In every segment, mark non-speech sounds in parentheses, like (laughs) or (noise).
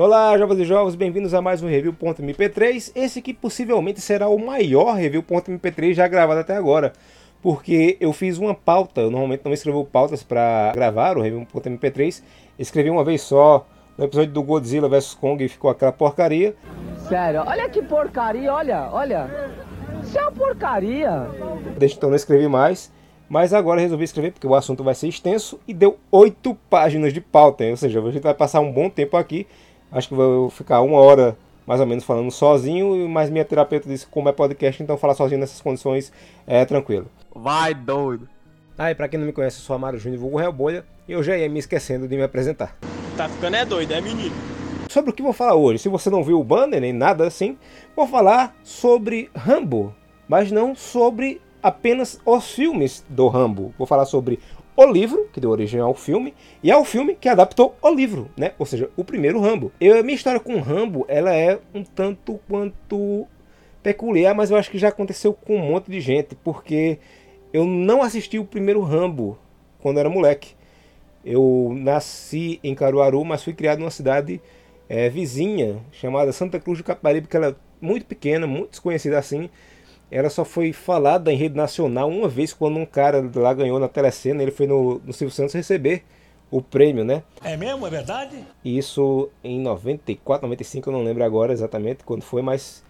Olá, jovens e jovens, bem-vindos a mais um Review.mp3. Esse que possivelmente será o maior Review.mp3 já gravado até agora. Porque eu fiz uma pauta, eu normalmente não escrevo pautas para gravar o Review.mp3. Escrevi uma vez só no episódio do Godzilla vs Kong e ficou aquela porcaria. Sério, olha que porcaria, olha, olha. Isso é uma porcaria. Desde então não escrevi mais. Mas agora resolvi escrever porque o assunto vai ser extenso e deu oito páginas de pauta. Ou seja, a gente vai passar um bom tempo aqui. Acho que vou ficar uma hora mais ou menos falando sozinho, mas minha terapeuta disse que como é podcast, então falar sozinho nessas condições é tranquilo. Vai doido. Ah, e pra quem não me conhece, eu sou Amaro Júnior, vulgo Real Bolha, e eu já ia me esquecendo de me apresentar. Tá ficando é doido, é menino. Sobre o que vou falar hoje? Se você não viu o banner nem nada assim, vou falar sobre Rambo, mas não sobre apenas os filmes do Rambo. Vou falar sobre o livro, que deu origem ao filme, e ao filme que adaptou o livro, né? Ou seja, o primeiro Rambo. Eu, minha história com o Rambo, ela é um tanto quanto peculiar, mas eu acho que já aconteceu com um monte de gente, porque eu não assisti o primeiro Rambo quando era moleque. Eu nasci em Caruaru, mas fui criado numa cidade é, vizinha chamada Santa Cruz do Caparibe, que ela é muito pequena, muito desconhecida assim ela só foi falada em rede nacional uma vez quando um cara lá ganhou na telecena, ele foi no, no Silvio Santos receber o prêmio, né? É mesmo? É verdade? Isso em 94, 95, eu não lembro agora exatamente quando foi, mas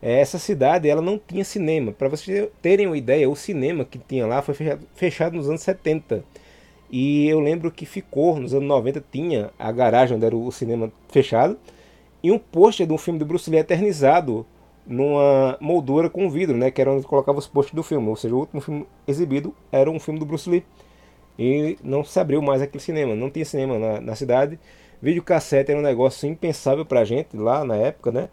é, essa cidade ela não tinha cinema. Para vocês terem uma ideia, o cinema que tinha lá foi fechado, fechado nos anos 70. E eu lembro que ficou, nos anos 90, tinha a garagem onde era o cinema fechado, e um pôster de um filme do Bruce Lee eternizado numa moldura com vidro, né, que era onde colocava os postos do filme. Ou seja, o último filme exibido era um filme do Bruce Lee. E não se abriu mais aquele cinema, não tinha cinema na, na cidade. Videocassete era um negócio impensável pra gente lá na época, né?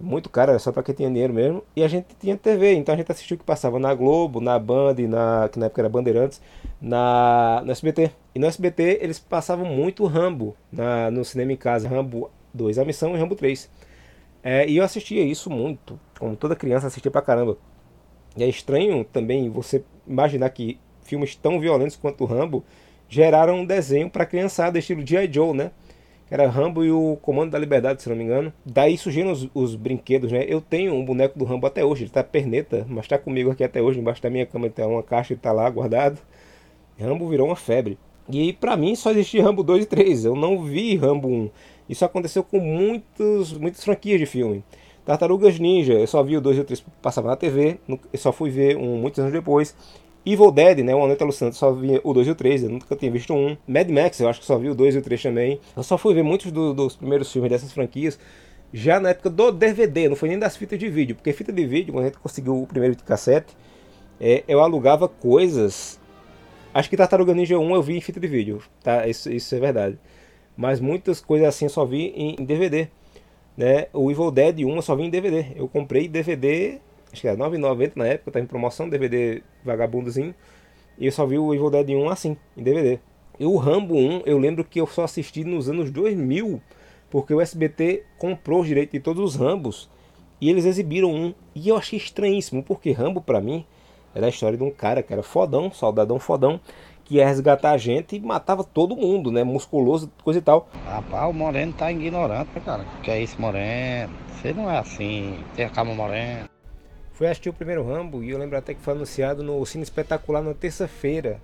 Muito caro, era só pra quem tinha dinheiro mesmo. E a gente tinha TV, então a gente assistiu o que passava na Globo, na Band, na, que na época era Bandeirantes, na, no SBT. E no SBT eles passavam muito Rambo na, no cinema em casa. Rambo 2, A Missão e Rambo 3. É, e eu assistia isso muito, como toda criança assistia pra caramba. E é estranho também você imaginar que filmes tão violentos quanto o Rambo geraram um desenho para criançada, estilo G.I. Joe, né? Que era Rambo e o Comando da Liberdade, se não me engano. Daí surgiram os, os, brinquedos, né? Eu tenho um boneco do Rambo até hoje, ele tá perneta, mas tá comigo aqui até hoje, embaixo da minha cama tem uma caixa e tá lá guardado. Rambo virou uma febre. E para mim só existia Rambo 2 e 3, eu não vi Rambo 1. Isso aconteceu com muitos, muitas franquias de filme. Tartarugas Ninja, eu só vi o 2 e o 3 passava na TV, eu só fui ver um muitos anos depois. Evil Dead, né, o Aneta Luciano, só vi o 2 e o 3, eu nunca tinha visto um. Mad Max, eu acho que só vi o 2 e o 3 também. Eu só fui ver muitos do, dos primeiros filmes dessas franquias já na época do DVD, não foi nem das fitas de vídeo, porque fita de vídeo, quando a gente conseguiu o primeiro de cassete, é, eu alugava coisas. Acho que Tartaruga Ninja 1 eu vi em fita de vídeo, tá? Isso, isso é verdade mas muitas coisas assim eu só vi em, DVD. Né? O Evil Dead 1 eu só vi em DVD. Eu comprei DVD, acho que era 9,90 na época, estava em promoção, DVD vagabundozinho. E eu só vi o Evil Dead 1 assim, em DVD. E o Rambo 1 eu lembro que eu só assisti nos anos 2000, porque o SBT comprou os direitos de todos os Rambos e eles exibiram um. E eu achei estranhíssimo, porque Rambo para mim era a história de um cara que era fodão, soldadão fodão, que ia resgatar a gente e matava todo mundo, né? Musculoso, coisa e tal. Rapaz, o Moreno tá ignorante, cara. Que é isso, Moreno? Você não é assim, tem a calma Moreno. Fui assistir o primeiro Rambo e eu lembro até que foi anunciado no Cine Espetacular na terça-feira,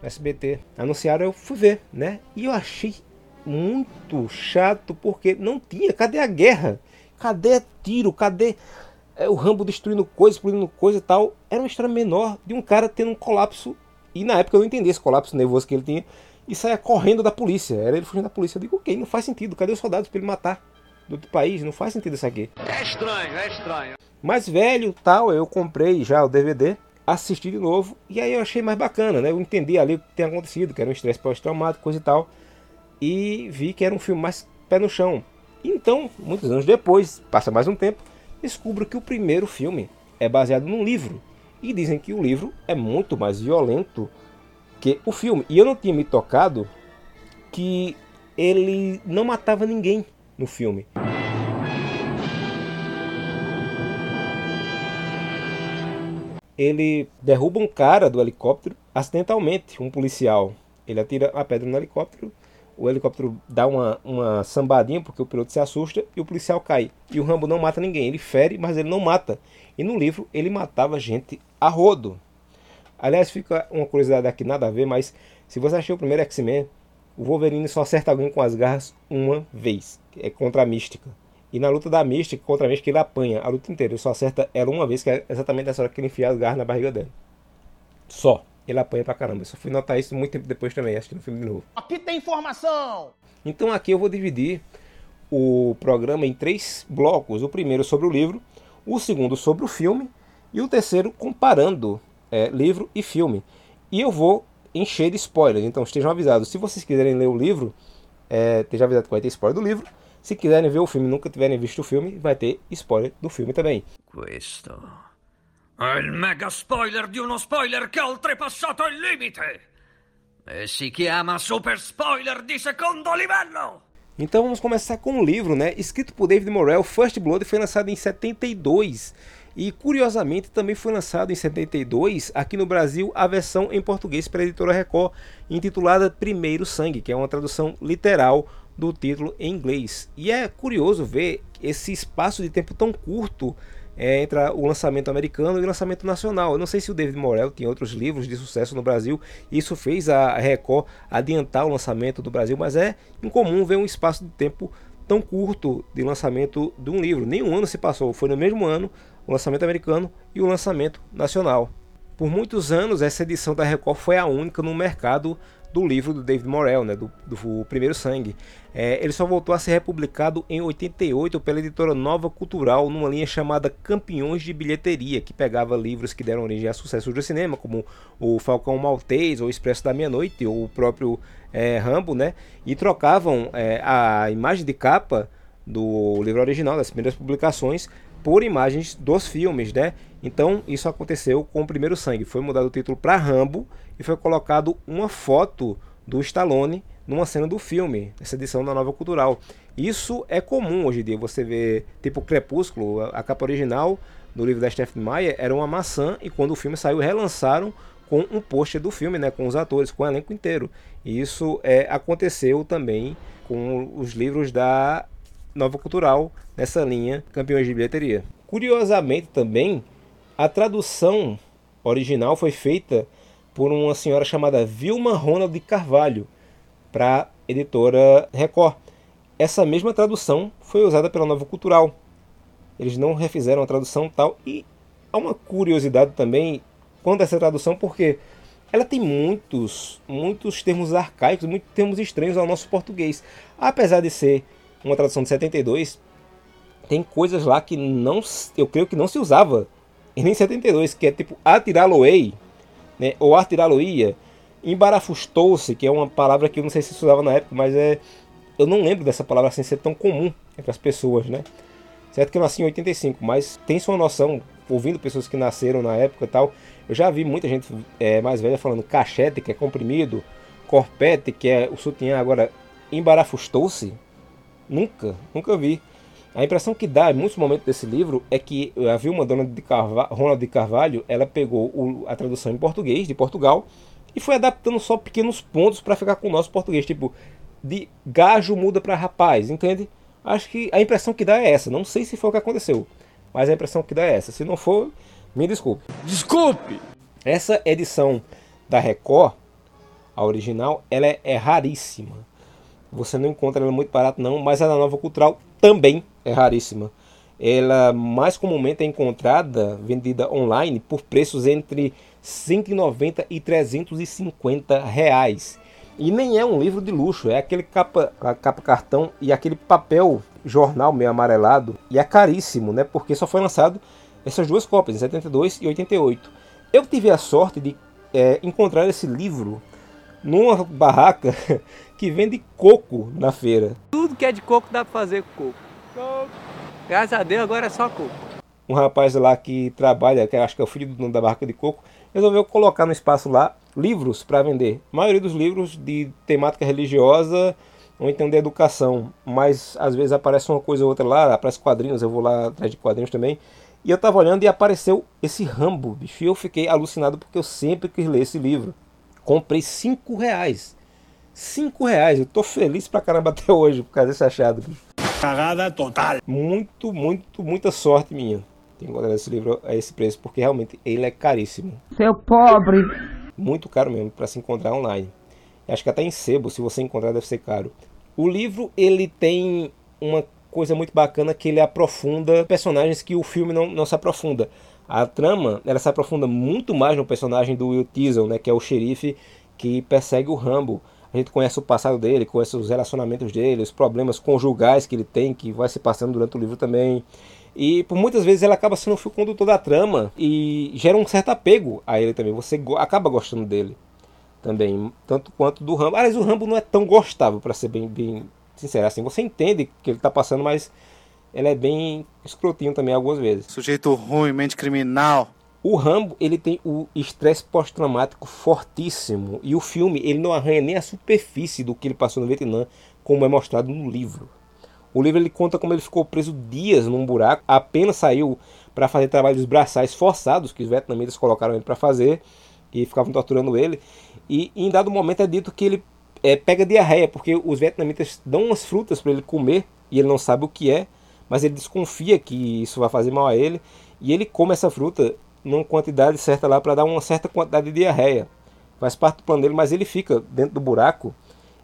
no SBT. Anunciaram, eu fui ver, né? E eu achei muito chato porque não tinha. Cadê a guerra? Cadê tiro? Cadê é, o Rambo destruindo coisa, explodindo coisa e tal? Era uma história menor de um cara tendo um colapso e na época eu não entendi esse colapso nervoso que ele tinha e saia correndo da polícia. Era ele fugindo da polícia. Eu digo, ok, não faz sentido. Cadê os soldados para ele matar do outro país? Não faz sentido isso aqui. É estranho, é estranho. Mais velho, tal, eu comprei já o DVD, assisti de novo e aí eu achei mais bacana, né? Eu entendi ali o que tinha acontecido, que era um estresse pós-traumático, coisa e tal. E vi que era um filme mais pé no chão. Então, muitos anos depois, passa mais um tempo, descubro que o primeiro filme é baseado num livro e dizem que o livro é muito mais violento que o filme. E eu não tinha me tocado que ele não matava ninguém no filme. Ele derruba um cara do helicóptero acidentalmente, um policial. Ele atira a pedra no helicóptero, o helicóptero dá uma, uma sambadinha porque o piloto se assusta e o policial cai. E o Rambo não mata ninguém, ele fere, mas ele não mata. E no livro ele matava gente a rodo. Aliás, fica uma curiosidade aqui, nada a ver, mas se você achou o primeiro X-Men, o Wolverine só acerta alguém com as garras uma vez, é contra a Mística. E na luta da Mística contra a Mística ele apanha a luta inteira, ele só acerta ela uma vez, que é exatamente nessa hora que ele enfia as garras na barriga dela. Só. Ele apanha pra caramba. Eu só fui notar isso muito tempo depois também, acho que no filme de novo. Aqui tem informação! Então aqui eu vou dividir o programa em três blocos. O primeiro sobre o livro, o segundo sobre o filme e o terceiro comparando é, livro e filme. E eu vou encher de spoilers, então estejam avisados. Se vocês quiserem ler o livro, é, estejam avisados que vai ter spoiler do livro. Se quiserem ver o filme nunca tiverem visto o filme, vai ter spoiler do filme também. Questo mega spoiler spoiler limite e super spoiler. Então vamos começar com o livro, né? Escrito por David Morrell, First Blood foi lançado em 72 e curiosamente também foi lançado em 72 aqui no Brasil a versão em português pela editora Record, intitulada Primeiro Sangue, que é uma tradução literal do título em inglês. E é curioso ver esse espaço de tempo tão curto é, entre o lançamento americano e o lançamento nacional. Eu não sei se o David Morel tinha outros livros de sucesso no Brasil, isso fez a Record adiantar o lançamento do Brasil, mas é incomum ver um espaço de tempo tão curto de lançamento de um livro. Nenhum ano se passou, foi no mesmo ano o lançamento americano e o lançamento nacional. Por muitos anos, essa edição da Record foi a única no mercado do livro do David Morrell, né, do, do Primeiro Sangue. É, ele só voltou a ser republicado em 88 pela editora Nova Cultural, numa linha chamada Campeões de Bilheteria, que pegava livros que deram origem a sucessos do cinema, como o Falcão Maltês, ou Expresso da Meia-Noite, ou o próprio é, Rambo, né, e trocavam é, a imagem de capa do livro original, das primeiras publicações, por imagens dos filmes, né? Então isso aconteceu com o Primeiro Sangue. Foi mudado o título para Rambo e foi colocado uma foto do Stallone numa cena do filme, essa edição da Nova Cultural. Isso é comum hoje em dia, você vê tipo Crepúsculo, a capa original do livro da Stephanie Meyer era uma maçã e quando o filme saiu relançaram com um pôster do filme, né, com os atores, com o elenco inteiro. E isso é, aconteceu também com os livros da Nova Cultural nessa linha Campeões de Bilheteria. Curiosamente também, a tradução original foi feita por uma senhora chamada Vilma Ronald de Carvalho para a editora Record. Essa mesma tradução foi usada pela Nova Cultural. Eles não refizeram a tradução tal e há uma curiosidade também quanto a essa tradução porque ela tem muitos, muitos termos arcaicos, muitos termos estranhos ao nosso português. Apesar de ser uma tradução de 72, tem coisas lá que não, eu creio que não se usava em 72, que é tipo atirá-lo-ei, né, ou atirá-lo-ia, embarafustou-se, que é uma palavra que eu não sei se se usava na época, mas é eu não lembro dessa palavra assim ser tão comum entre as pessoas, né? Certo que eu nasci em 85, mas tem sua noção, ouvindo pessoas que nasceram na época e tal, eu já vi muita gente é, mais velha falando cachete, que é comprimido, corpete, que é o sutiã, agora embarafustou-se, Nunca, nunca vi. A impressão que dá em muitos momentos desse livro é que a Vilma Dona de Carvalho, Ronald de Carvalho, ela pegou o, a tradução em português de Portugal e foi adaptando só pequenos pontos para ficar com o nosso português, tipo de gajo muda para rapaz, entende? Acho que a impressão que dá é essa. Não sei se foi o que aconteceu, mas a impressão que dá é essa. Se não for, me desculpe. Desculpe! Essa edição da Record, a original, ela é, é raríssima. Você não encontra ela muito barato não, mas a da Nova Cultural também é raríssima. Ela mais comumente é encontrada, vendida online, por preços entre 190 e 350 reais. E nem é um livro de luxo, é aquele capa, capa cartão e aquele papel jornal meio amarelado. E é caríssimo, né? Porque só foi lançado essas duas cópias, em 72 e 88. Eu tive a sorte de é, encontrar esse livro numa barraca que vende coco na feira. Tudo que é de coco dá para fazer com coco. coco. Graças a Deus agora é só coco. Um rapaz lá que trabalha, que acho que é o filho do dono da barraca de coco, resolveu colocar no espaço lá livros para vender. A maioria dos livros de temática religiosa ou então de educação, mas às vezes aparece uma coisa ou outra lá, aparece quadrinhos, eu vou lá atrás de quadrinhos também. E eu tava olhando e apareceu esse Rambo, bicho, e eu fiquei alucinado porque eu sempre quis ler esse livro. Comprei 5 reais 5 reais. Eu tô feliz pra caramba até hoje por causa desse achado. Cagada total. Muito, muito, muita sorte minha. Tenho encontrado esse livro a esse preço, porque realmente ele é caríssimo. Seu pobre. Muito caro mesmo para se encontrar online. Acho que até em sebo, se você encontrar, deve ser caro. O livro, ele tem uma coisa muito bacana que ele aprofunda personagens que o filme não, não se aprofunda. A trama, ela se aprofunda muito mais no personagem do Will Teasel, né, que é o xerife que persegue o Rambo. A gente conhece o passado dele, conhece os relacionamentos dele, os problemas conjugais que ele tem, que vai se passando durante o livro também. E por muitas vezes ele acaba sendo o fio condutor da trama e gera um certo apego a ele também. Você acaba gostando dele também, tanto quanto do Rambo. Aliás, o Rambo não é tão gostável, para ser bem, bem sincero. Assim, você entende que ele está passando, mas ele é bem escrotinho também algumas vezes. Sujeito ruim, mente criminal. O Rambo, ele tem o estresse pós-traumático fortíssimo. E o filme, ele não arranha nem a superfície do que ele passou no Vietnã, como é mostrado no livro. O livro ele conta como ele ficou preso dias num buraco, apenas saiu para fazer trabalhos braçais forçados que os vietnamitas colocaram ele para fazer e ficavam torturando ele. E em dado momento é dito que ele é, pega diarreia, porque os vietnamitas dão umas frutas para ele comer e ele não sabe o que é, mas ele desconfia que isso vai fazer mal a ele e ele come essa fruta numa quantidade certa lá para dar uma certa quantidade de diarreia. Faz parte do plano dele, mas ele fica dentro do buraco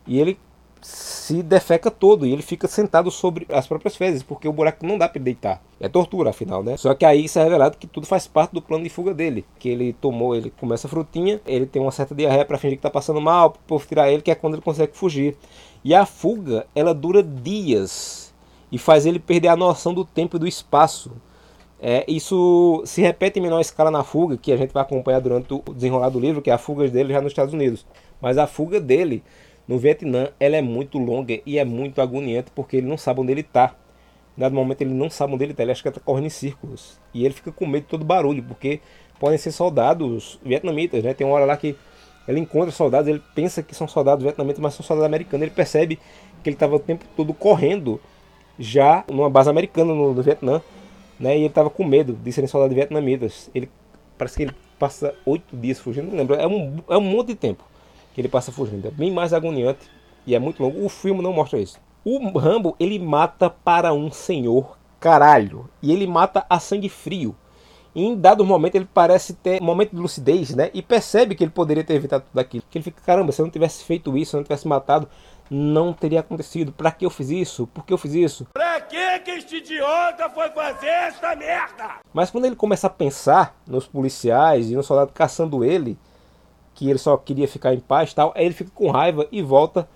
e ele se defeca todo e ele fica sentado sobre as próprias fezes, porque o buraco não dá para deitar. É tortura, afinal, né? Só que aí isso é revelado que tudo faz parte do plano de fuga dele. Que ele tomou, ele começa a frutinha, ele tem uma certa diarreia para fingir que tá passando mal, para povo tirar ele, que é quando ele consegue fugir. E a fuga, ela dura dias e faz ele perder a noção do tempo e do espaço. É, isso se repete em menor escala na fuga, que a gente vai acompanhar durante o desenrolar do livro, que é a fuga dele já nos Estados Unidos. Mas a fuga dele no Vietnã, ela é muito longa e é muito agoniante porque ele não sabe onde ele está. Dado momento ele não sabe onde ele está, ele acha que está correndo em círculos. E ele fica com medo de todo barulho, porque podem ser soldados vietnamitas, né? Tem uma hora lá que ele encontra soldados, ele pensa que são soldados vietnamitas, mas são soldados americanos. Ele percebe que ele estava o tempo todo correndo já numa base americana no, no Vietnã né? E ele estava com medo de serem soldados vietnamitas. Ele parece que ele passa oito dias fugindo, não lembro. É um, é um monte de tempo que ele passa fugindo. É bem mais agoniante e é muito longo. O filme não mostra isso. O Rambo ele mata para um senhor caralho e ele mata a sangue frio. E em dado momento ele parece ter um momento de lucidez, né? E percebe que ele poderia ter evitado tudo aquilo. Que ele fica, caramba, se eu não tivesse feito isso, se eu não tivesse matado, não teria acontecido. Para que eu fiz isso? Por que eu fiz isso? Pra que que este idiota foi fazer esta merda? Mas quando ele começa a pensar nos policiais e no soldado caçando ele, que ele só queria ficar em paz tal, aí ele fica com raiva e volta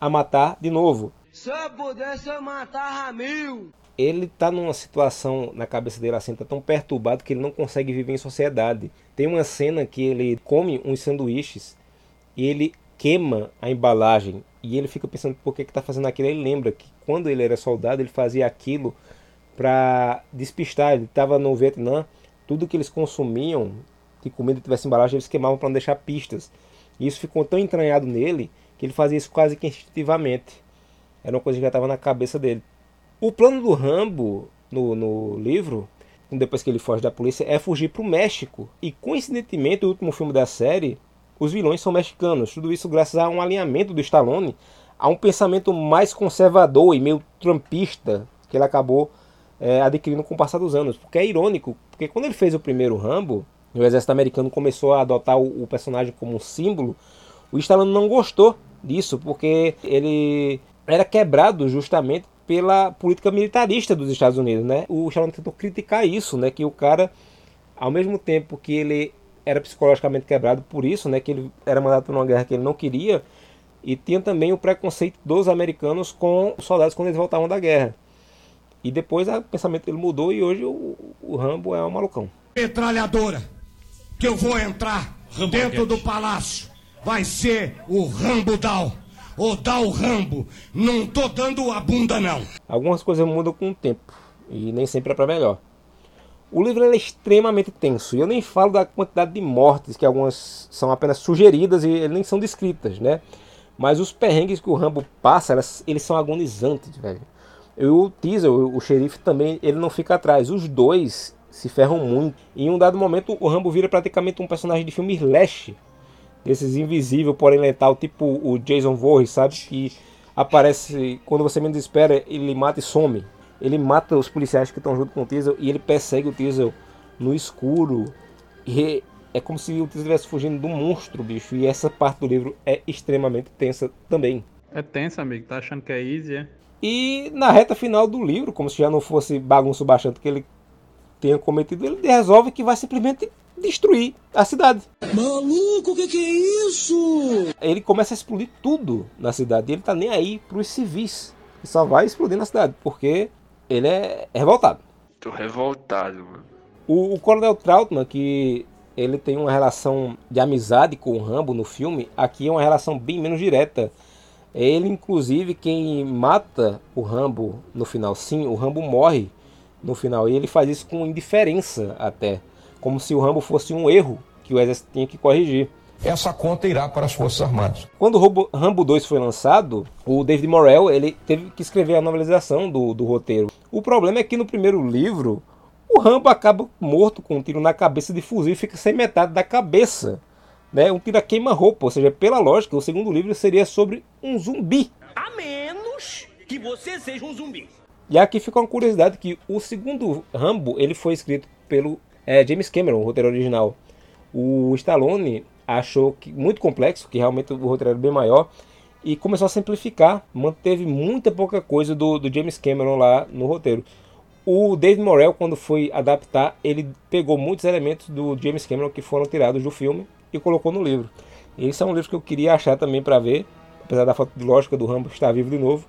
a matar de novo. Se eu pudesse, eu matava mil. Ele tá numa situação na cabeça dele assim, tá tão perturbado que ele não consegue viver em sociedade. Tem uma cena que ele come uns sanduíches e ele queima a embalagem e ele fica pensando por que está fazendo aquilo. Ele lembra que quando ele era soldado ele fazia aquilo para despistar. Ele estava no Vietnã, tudo que eles consumiam, que comida tivesse embalagem, eles queimavam para não deixar pistas. E isso ficou tão entranhado nele que ele fazia isso quase que instintivamente. Era uma coisa que já estava na cabeça dele. O plano do Rambo no, no livro, depois que ele foge da polícia, é fugir para o México. E coincidentemente, o último filme da série os vilões são mexicanos. Tudo isso graças a um alinhamento do Stallone a um pensamento mais conservador e meio trumpista que ele acabou é, adquirindo com o passar dos anos. Porque é irônico, porque quando ele fez o primeiro Rambo, o exército americano começou a adotar o, o personagem como um símbolo, o Stallone não gostou disso, porque ele era quebrado justamente pela política militarista dos Estados Unidos, né? O Stallone tentou criticar isso, né? Que o cara, ao mesmo tempo que ele era psicologicamente quebrado por isso, né, que ele era mandado para uma guerra que ele não queria, e tinha também o preconceito dos americanos com os soldados quando eles voltavam da guerra. E depois o pensamento dele mudou e hoje o, o Rambo é um malucão. Metralhadora que eu vou entrar dentro do palácio vai ser o Rambo Dal. O Dal Rambo. Não tô dando a bunda não. Algumas coisas mudam com o tempo e nem sempre é para melhor. O livro é extremamente tenso, e eu nem falo da quantidade de mortes, que algumas são apenas sugeridas e nem são descritas, né? Mas os perrengues que o Rambo passa, elas, eles são agonizantes, velho. E o Teaser, o, xerife também, ele não fica atrás. Os dois se ferram muito. E em um dado momento, o Rambo vira praticamente um personagem de filme slash. desses invisível, porém letal, tipo o Jason Voorhees, sabe? Que aparece quando você menos espera, ele mata e some. Ele mata os policiais que estão junto com o Diesel e ele persegue o Diesel no escuro. E é como se o Diesel estivesse fugindo de um monstro, bicho. E essa parte do livro é extremamente tensa também. É tensa, amigo. Tá achando que é easy, é? E na reta final do livro, como se já não fosse bagunço bastante que ele tenha cometido, ele resolve que vai simplesmente destruir a cidade. Maluco, o que, que é isso? Ele começa a explodir tudo na cidade. E ele tá nem aí pros civis. Ele só vai explodir na cidade, porque ele é revoltado. Tô revoltado, mano. O, o Coronel Trautmann, que ele tem uma relação de amizade com o Rambo no filme, aqui é uma relação bem menos direta. Ele, inclusive, quem mata o Rambo no final. Sim, o Rambo morre no final. E ele faz isso com indiferença até. Como se o Rambo fosse um erro que o exército tinha que corrigir. Essa conta irá para as Forças Armadas. Quando o Rambo, Rambo 2 foi lançado, o David Morrell ele teve que escrever a novelização do, do roteiro. O problema é que no primeiro livro, o Rambo acaba morto com um tiro na cabeça de fuzil e fica sem metade da cabeça. Né? Um tiro a queima-roupa, ou seja, pela lógica, o segundo livro seria sobre um zumbi. A menos que você seja um zumbi. E aqui fica uma curiosidade que o segundo Rambo ele foi escrito pelo é, James Cameron, o roteiro original. O Stallone achou que muito complexo, que realmente o roteiro era bem maior, e começou a simplificar, manteve muita pouca coisa do, do James Cameron lá no roteiro. O David Morrell, quando foi adaptar, ele pegou muitos elementos do James Cameron que foram tirados do filme e colocou no livro. Esse é um livro que eu queria achar também para ver, apesar da falta de lógica do Rambo estar vivo de novo,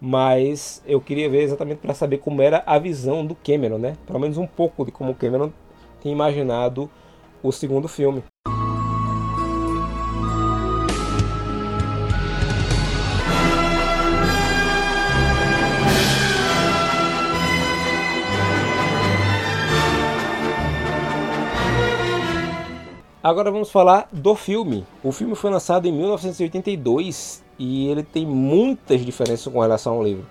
mas eu queria ver exatamente para saber como era a visão do Cameron, né? Pelo menos um pouco de como o Cameron tinha imaginado o segundo filme. Agora vamos falar do filme. O filme foi lançado em 1982 e ele tem muitas diferenças com relação ao livro.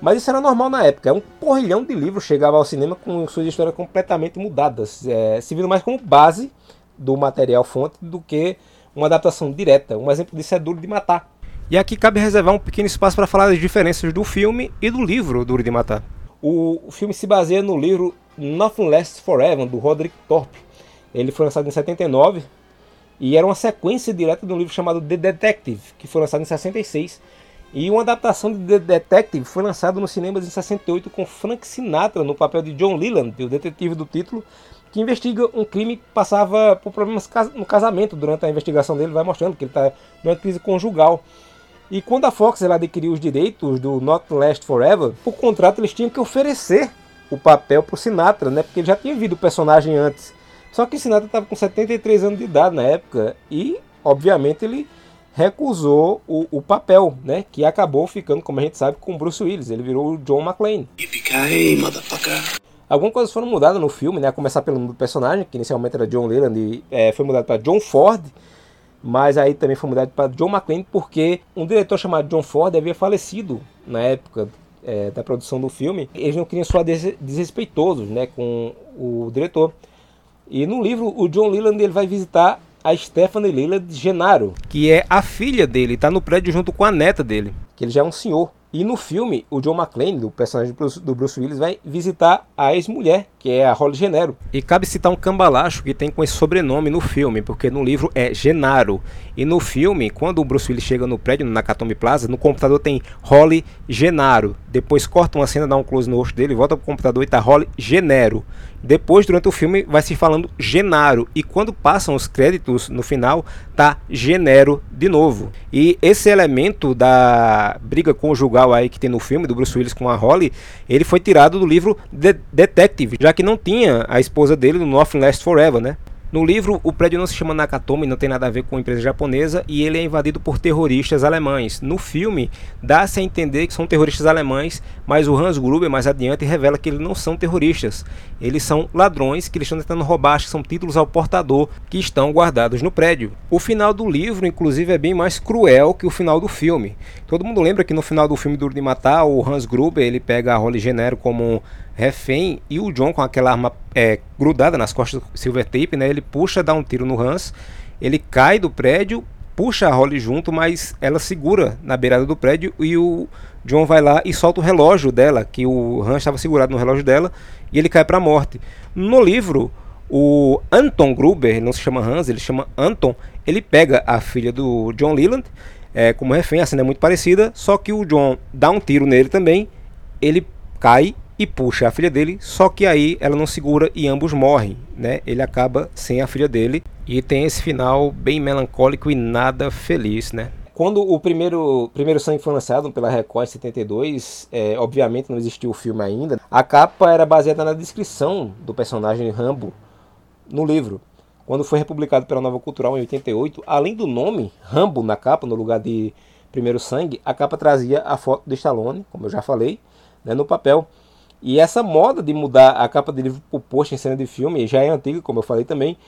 Mas isso era normal na época. É um porrilhão de livros chegava ao cinema com suas histórias completamente mudadas, é, servindo mais como base do material fonte do que uma adaptação direta. Um exemplo disso é Duro de Matar. E aqui cabe reservar um pequeno espaço para falar das diferenças do filme e do livro Duro de Matar. O, o filme se baseia no livro Nothing Lasts Forever, do Roderick Thorpe. Ele foi lançado em 79 e era uma sequência direta de um livro chamado The Detective, que foi lançado em 66 e uma adaptação de The Detective foi lançada nos cinemas em 68 com Frank Sinatra no papel de John Leland, o detetive do título, que investiga um crime que passava por problemas no casamento durante a investigação dele, vai mostrando que ele está numa crise conjugal. E quando a Fox ela adquiriu os direitos do Not Last Forever, por contrato eles tinham que oferecer o papel para o Sinatra, né? Porque ele já tinha visto o personagem antes. Só que o Sinatra estava com 73 anos de idade na época e, obviamente, ele recusou o, o, papel, né? Que acabou ficando, como a gente sabe, com Bruce Willis. Ele virou o John McClane. Algumas coisas foram mudadas no filme, né? A começar pelo nome do personagem, que inicialmente era John Leland, e é, foi mudado para John Ford. Mas aí também foi mudado para John McClane porque um diretor chamado John Ford havia falecido na época é, da produção do filme. Eles não queriam soar desrespeitosos né, com o diretor. E no livro, o John Leland ele vai visitar a Stephanie Lila de Genaro, que é a filha dele, está no prédio junto com a neta dele, que ele já é um senhor. E no filme, o John McClane, o personagem do Bruce Willis, vai visitar a ex-mulher, que é a Holly Genero. E cabe citar um cambalacho que tem com esse sobrenome no filme, porque no livro é Genaro. E no filme, quando o Bruce Willis chega no prédio, no Nakatomi Plaza, no computador tem Holly Genaro. Depois corta uma cena, dá um close no rosto dele, volta pro computador e tá Holly Genero. Depois, durante o filme, vai se falando Genaro. E quando passam os créditos no final, tá Genero de novo. E esse elemento da briga conjugal aí que tem no filme, do Bruce Willis com a Holly, ele foi tirado do livro The Detective, já que não tinha a esposa dele no Nothing Last Forever, né? No livro, o prédio não se chama Nakatomi, não tem nada a ver com empresa japonesa e ele é invadido por terroristas alemães. No filme, dá-se a entender que são terroristas alemães, mas o Hans Gruber mais adiante revela que eles não são terroristas. Eles são ladrões que eles estão tentando roubar, que são títulos ao portador que estão guardados no prédio. O final do livro, inclusive, é bem mais cruel que o final do filme. Todo mundo lembra que no final do filme Duro de Matar, o Hans Gruber ele pega a Holly Genero como refém e o John com aquela arma é, grudada nas costas do Silver Tape, né? Ele puxa, dá um tiro no Hans Ele cai do prédio, puxa a Holly junto, mas ela segura na beirada do prédio e o John vai lá e solta o relógio dela, que o Han estava segurado no relógio dela, e ele cai para a morte. No livro, o Anton Gruber, ele não se chama Hans, ele chama Anton, ele pega a filha do John Leland é, como refém, a cena é muito parecida, só que o John dá um tiro nele também, ele cai e puxa a filha dele, só que aí ela não segura e ambos morrem, né? Ele acaba sem a filha dele e tem esse final bem melancólico e nada feliz, né? Quando o primeiro, primeiro Sangue foi lançado pela Record em 72, é, obviamente não existia o filme ainda, a capa era baseada na descrição do personagem Rambo no livro. Quando foi republicado pela Nova Cultural em 88, além do nome Rambo na capa, no lugar de Primeiro Sangue, a capa trazia a foto de Stallone, como eu já falei, né, no papel. E essa moda de mudar a capa de livro por post em cena de filme já é antiga, como eu falei também.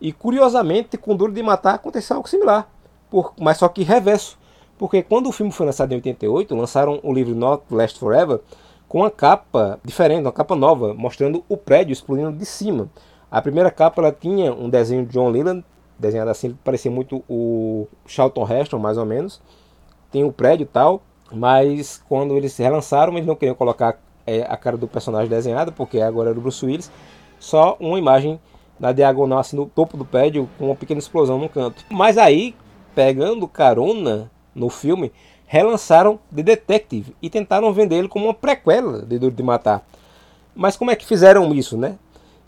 E curiosamente, com Duro de Matar aconteceu algo similar por, mas só que reverso. Porque quando o filme foi lançado em 88, lançaram o livro Not Last Forever com uma capa diferente, uma capa nova, mostrando o prédio explodindo de cima. A primeira capa ela tinha um desenho de John Leland, desenhado assim, parecia muito o Charlton Heston, mais ou menos. Tem o prédio e tal, mas quando eles relançaram, eles não queriam colocar é, a cara do personagem desenhada, porque agora era o Bruce Willis, só uma imagem na diagonal, assim, no topo do prédio, com uma pequena explosão no canto. Mas aí, pegando carona no filme, relançaram The Detective e tentaram vender ele como uma prequela de Duro de Matar. Mas como é que fizeram isso, né?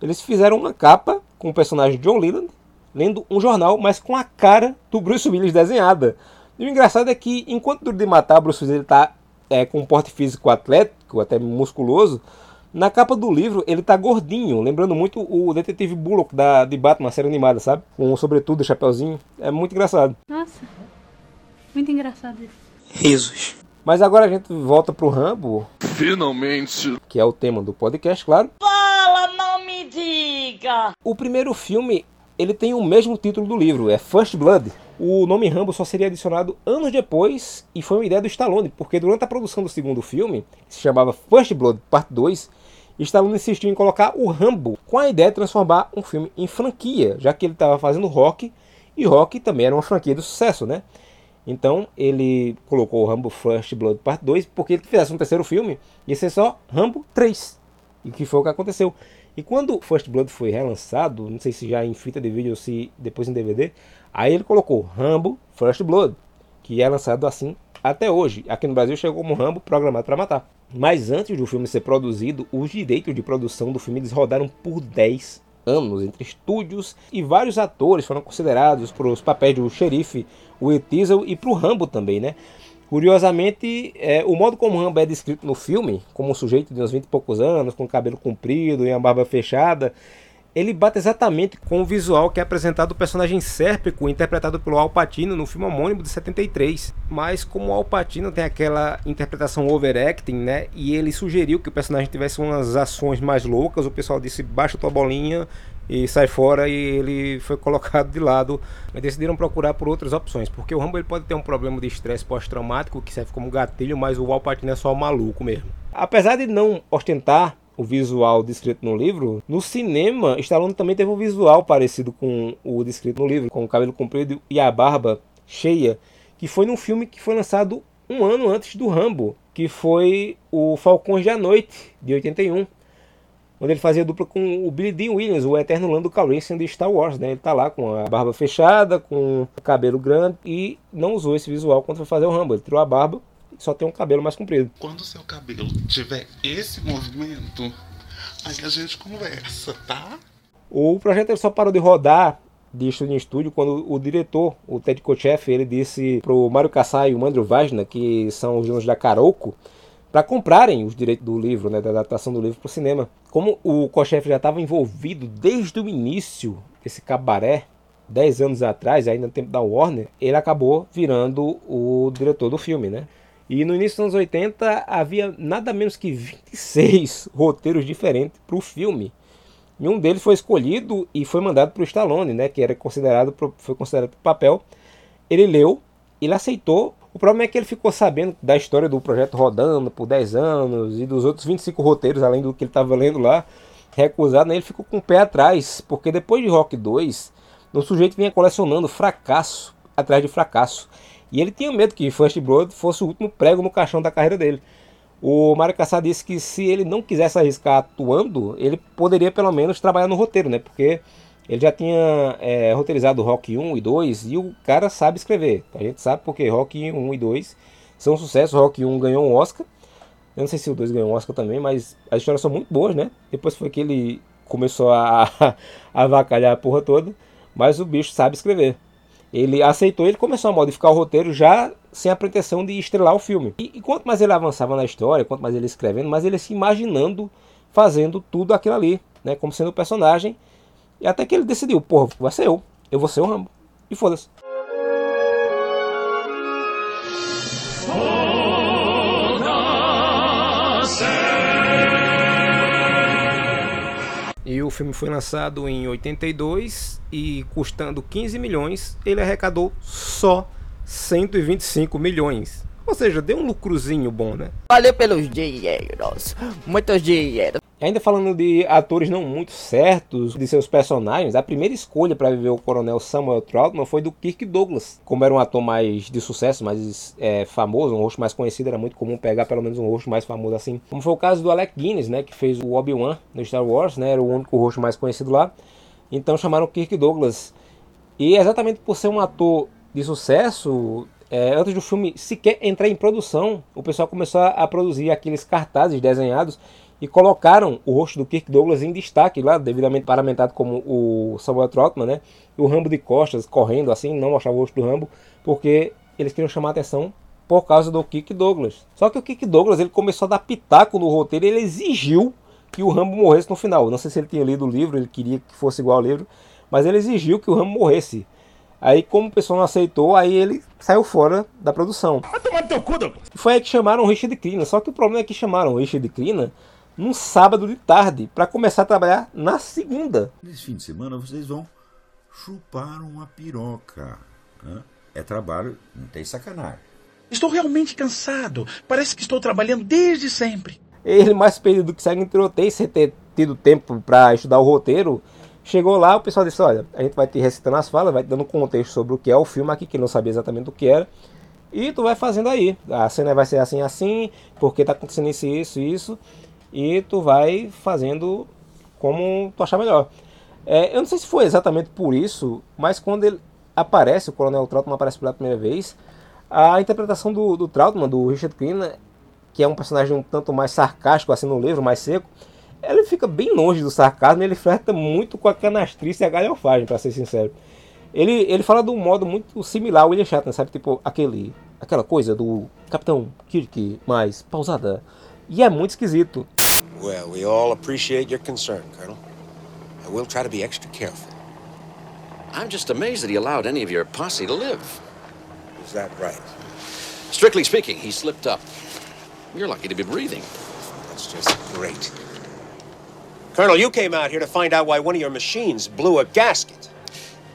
Eles fizeram uma capa com o personagem John Leland lendo um jornal, mas com a cara do Bruce Willis desenhada. E o engraçado é que enquanto Duro de Matar, Bruce Willis está é, com um porte físico atlético, até musculoso, na capa do livro ele tá gordinho, lembrando muito o detetive Bullock da, de Batman, série animada, sabe? Com um sobretudo, chapeuzinho. É muito engraçado. Nossa, muito engraçado isso. Risos. Mas agora a gente volta pro Rambo. Finalmente. Que é o tema do podcast, claro. Fala, não me diga! O primeiro filme, ele tem o mesmo título do livro, é First Blood. O nome Rambo só seria adicionado anos depois e foi uma ideia do Stallone, porque durante a produção do segundo filme, que se chamava First Blood Parte 2, Stallone insistiu em colocar o Rambo com a ideia de transformar um filme em franquia, já que ele estava fazendo rock e rock também era uma franquia de sucesso, né? Então ele colocou o Rambo First Blood Part 2 porque ele fizesse um terceiro filme ia ser só Rambo 3. E que foi o que aconteceu. E quando First Blood foi relançado, não sei se já em fita de vídeo ou se depois em DVD, aí ele colocou Rambo First Blood, que é lançado assim até hoje. Aqui no Brasil chegou como Rambo Programado para Matar. Mas antes do filme ser produzido, os direitos de produção do filme eles rodaram por 10 anos entre estúdios e vários atores foram considerados para os papéis do xerife Will Diesel e para o Rambo também, né? Curiosamente, é, o modo como Rambo é descrito no filme, como um sujeito de uns 20 e poucos anos, com cabelo comprido e uma barba fechada, ele bate exatamente com o visual que é apresentado do personagem Sérpico, interpretado pelo Al Pacino no filme homônimo de 73. Mas como o Al Pacino tem aquela interpretação overacting, né, e ele sugeriu que o personagem tivesse umas ações mais loucas, o pessoal disse baixa tua bolinha e sai fora e ele foi colocado de lado. Mas decidiram procurar por outras opções, porque o Rambo ele pode ter um problema de estresse pós-traumático que serve como gatilho, mas o Al Pacino é só maluco mesmo. Apesar de não ostentar o visual descrito no livro, no cinema, Stallone também teve um visual parecido com o descrito no livro, com o cabelo comprido e a barba cheia, que foi num filme que foi lançado um ano antes do Rambo, que foi o Falcões da Noite, de 81, onde ele fazia dupla com o Billy Dean Williams, o eterno Lando Calrissian de Star Wars, né? Ele tá lá com a barba fechada, com o cabelo grande e não usou esse visual quando foi fazer o Rambo. Ele tirou a barba só tem um cabelo mais comprido. Quando o seu cabelo tiver esse movimento, aí a gente conversa, tá? O projeto só parou de rodar de estúdio em estúdio quando o diretor, o Ted Kotcheff, ele disse pro Mário Kassai e o Mandro Vajna, que são os donos da Caroco, para comprarem os direitos do livro, né, da adaptação do livro para o cinema. Como o Kotcheff já estava envolvido desde o início desse cabaré, 10 anos atrás, ainda no tempo da Warner, ele acabou virando o diretor do filme, né? E no início dos anos 80 havia nada menos que 26 (laughs) roteiros diferentes para o filme. E um deles foi escolhido e foi mandado para o Stallone, né, que era considerado foi considerado o papel. Ele leu, ele aceitou. O problema é que ele ficou sabendo da história do projeto rodando por 10 anos e dos outros 25 roteiros, além do que ele estava lendo lá, recusado, né, ele ficou com o pé atrás, porque depois de Rock 2, O sujeito vinha colecionando fracasso atrás de fracasso. E ele tinha medo que First Blood fosse o último prego no caixão da carreira dele. O Mário Kassar disse que se ele não quisesse arriscar atuando, ele poderia pelo menos trabalhar no roteiro, né? Porque ele já tinha é, roteirizado Rock 1 e 2 e o cara sabe escrever. A gente sabe porque Rock 1 e 2 são um sucesso. Rock 1 ganhou um Oscar. Eu não sei se o 2 ganhou um Oscar também, mas as histórias são muito boas, né? Depois foi que ele começou (laughs) a, avacalhar a porra toda. Mas o bicho sabe escrever. Ele aceitou, ele começou a modificar o roteiro já sem a pretensão de estrelar o filme. E, e quanto mais ele avançava na história, quanto mais ele escrevendo, mais ele se imaginando fazendo tudo aquilo ali, né? Como sendo o personagem. E até que ele decidiu, porra, vai ser eu. Eu vou ser o Rambo. E foda-se. E o filme foi lançado em 82 e custando 15 milhões, ele arrecadou só 125 milhões. Ou seja, deu um lucrozinho bom, né? Valeu pelos dinheiros, muitos dinheiros. Ainda falando de atores não muito certos de seus personagens, a primeira escolha para viver o coronel Samuel Troutman foi do Kirk Douglas. Como era um ator mais de sucesso, mais é, famoso, um rosto mais conhecido, era muito comum pegar pelo menos um rosto mais famoso assim. Como foi o caso do Alec Guinness, né, que fez o Obi-Wan no Star Wars, né, era o único rosto mais conhecido lá. Então chamaram Kirk Douglas. E exatamente por ser um ator de sucesso, é, antes do filme sequer entrar em produção, o pessoal começou a produzir aqueles cartazes desenhados e colocaram o rosto do Kirk Douglas em destaque lá, devidamente paramentado como o Samuel Trotman, né? E o Rambo de costas correndo assim, não mostrava o rosto do Rambo, porque eles queriam chamar a atenção por causa do Kirk Douglas. Só que o Kirk Douglas ele começou a dar pitaco no roteiro ele exigiu que o Rambo morresse no final. Não sei se ele tinha lido o livro, ele queria que fosse igual ao livro, mas ele exigiu que o Rambo morresse. Aí, como o pessoal não aceitou, aí ele saiu fora da produção. Vai tomar no teu cu, Douglas. Foi aí que chamaram o Richard Crina. Só que o problema é que chamaram o Richard Crina num sábado de tarde para começar a trabalhar na segunda. Nesse fim de semana vocês vão chupar uma piroca. Né? É trabalho, não tem sacanagem. Estou realmente cansado. Parece que estou trabalhando desde sempre. Ele, mais período que segue em tiroteio, sem ter tido tempo para estudar o roteiro, chegou lá, o pessoal disse, olha, a gente vai te recitando as falas, vai te dando contexto sobre o que é o filme aqui, que não sabia exatamente o que era, e tu vai fazendo aí. A cena vai ser assim, assim, porque tá acontecendo isso, isso, isso e tu vai fazendo como tu achar melhor. É, eu não sei se foi exatamente por isso, mas quando ele aparece, o Coronel Trautmann aparece pela primeira vez, a interpretação do, do Trautmann, do Richard Crenna, que é um personagem um tanto mais sarcástico assim no livro, mais seco, ele fica bem longe do sarcasmo, ele flerta muito com a canastrice e a galhofagem, para ser sincero. Ele, ele fala de um modo muito similar ao William Shatner, sabe? Tipo, aquele, aquela coisa do Capitão Kirk mais pausada. E é muito esquisito. Well, we all appreciate your concern, Colonel. And we'll try to be extra careful. I'm just amazed that he allowed any of your posse to live. Is that right? Strictly speaking, he slipped up. You're lucky to be breathing. That's just great. Colonel, you came out here to find out why one of your machines blew a gasket.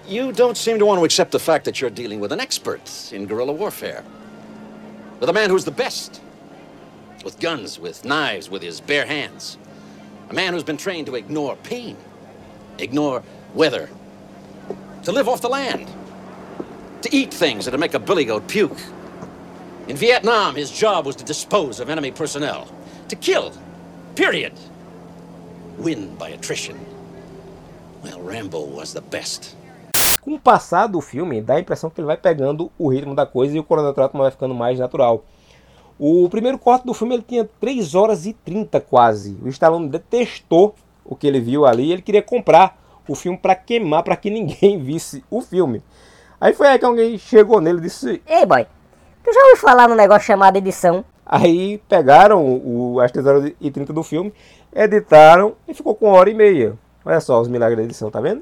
You don't seem to want to accept the fact that you're dealing with an expert in guerrilla warfare. With a man who's the best with guns, with knives, with his bare hands. A man who's been trained to ignore pain, ignore weather, to live off the land, to eat things that'll make a billy goat puke. In Vietnam, his job was to dispose of enemy personnel, to kill, period. Win by attrition. Well, Rambo was the best. Com o passar do filme, dá a impressão que ele vai pegando o ritmo da coisa e o Coronel Trautmann vai ficando mais natural. O primeiro corte do filme ele tinha 3 horas e 30 quase. O Stallone detestou o que ele viu ali ele queria comprar o filme para queimar, para que ninguém (laughs) visse o filme. Aí foi aí que alguém chegou nele e disse: Ei, boy, tu já ouviu falar no negócio chamado edição? Aí pegaram o, as 3 horas e 30 do filme, editaram e ficou com uma hora e meia. Olha só os milagres da edição, tá vendo?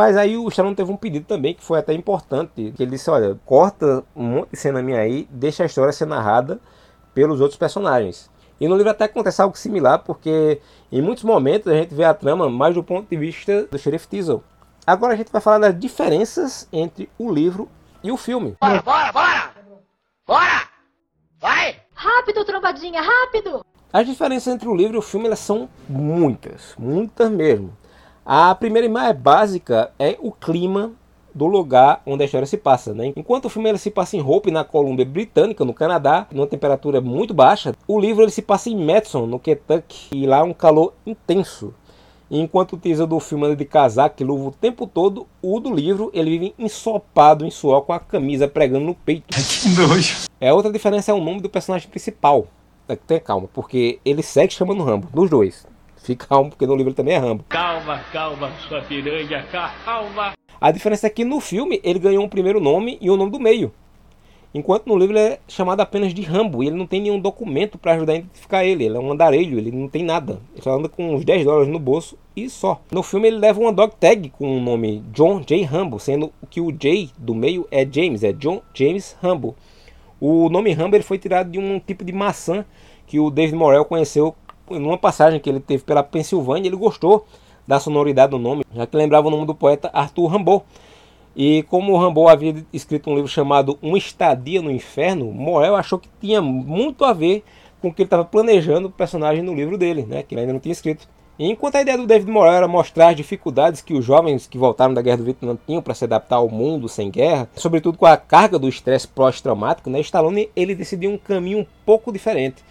Mas aí o Stallone teve um pedido também que foi até importante. Que ele disse, olha, corta um monte de cena minha aí, deixa a história ser narrada pelos outros personagens. E no livro até acontece algo similar, porque em muitos momentos a gente vê a trama mais do ponto de vista do Sheriff Teasel. Agora a gente vai falar das diferenças entre o livro e o filme. Bora, bora, bora! Bora! Vai! Rápido, trombadinha, rápido! As diferenças entre o livro e o filme elas são muitas, muitas mesmo. A primeira e mais básica é o clima do lugar onde a história se passa. Né? Enquanto o filme ele se passa em Hope, na Colômbia Britânica, no Canadá, numa temperatura muito baixa, o livro ele se passa em Madison, no Kentucky, e lá é um calor intenso. enquanto o teaser do filme anda de casaco e luva o tempo todo, o do livro ele vive ensopado em suor com a camisa pregando no peito. Que nojo. É outra diferença é o nome do personagem principal. Tenha calma, porque ele segue chamando Rambo, dos dois. Fique calmo, porque no livro também é Rambo. Calma, calma, sua piranha, calma. A diferença é que no filme ele ganhou um primeiro nome e um nome do meio. Enquanto no livro ele é chamado apenas de Rambo e ele não tem nenhum documento para ajudar a identificar ele. Ele é um andarilho, ele não tem nada. Ele só anda com uns 10 dólares no bolso e só. No filme ele leva uma dog tag com o nome John J. Rambo, sendo que o J do meio é James, é John James Rambo. O nome Rambo ele foi tirado de um tipo de maçã que o David Morrell conheceu numa passagem que ele teve pela Pensilvânia. Ele gostou da sonoridade do nome, já que lembrava o nome do poeta Arthur Rimbaud. E como Rimbaud havia escrito um livro chamado Um Estadia no Inferno, Morel achou que tinha muito a ver com o que ele estava planejando o personagem no livro dele, né, que ele ainda não tinha escrito. Enquanto a ideia do David Morel era mostrar as dificuldades que os jovens que voltaram da guerra do Vietnã tinham para se adaptar ao mundo sem guerra, sobretudo com a carga do estresse pós-traumático, né, Stallone ele decidiu um caminho um pouco diferente.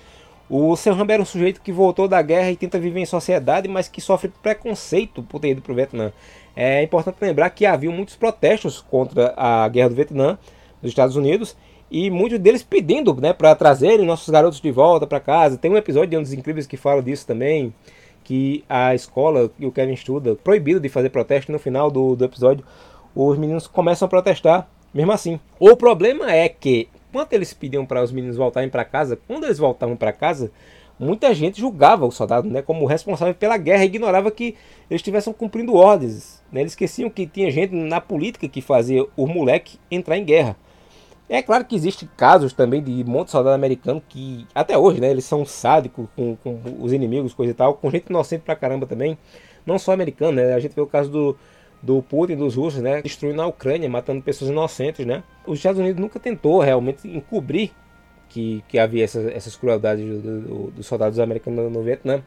O Sam Rambo era um sujeito que voltou da guerra e tenta viver em sociedade, mas que sofre preconceito por ter ido para o Vietnã. É importante lembrar que havia muitos protestos contra a guerra do Vietnã nos Estados Unidos e muitos deles pedindo né, para trazerem nossos garotos de volta para casa. Tem um episódio de Um dos Incríveis que fala disso também, que a escola que o Kevin estuda, proibido de fazer protesto, no final do, do episódio os meninos começam a protestar mesmo assim. O problema é que quando eles pediam para os meninos voltarem para casa, quando eles voltavam para casa, muita gente julgava o soldado né, como responsável pela guerra e ignorava que eles estivessem cumprindo ordens. Né? Eles esqueciam que tinha gente na política que fazia o moleque entrar em guerra. É claro que existem casos também de monte de soldado americano que, até hoje, né, eles são sádicos com, com os inimigos, coisa e tal, com gente inocente pra caramba também. Não só americano, né? A gente vê o caso do, do Putin dos russos, né, destruindo a Ucrânia, matando pessoas inocentes, né? Os Estados Unidos nunca tentou realmente encobrir que, que havia essas, essas crueldades dos do, do soldados americanos no Vietnã.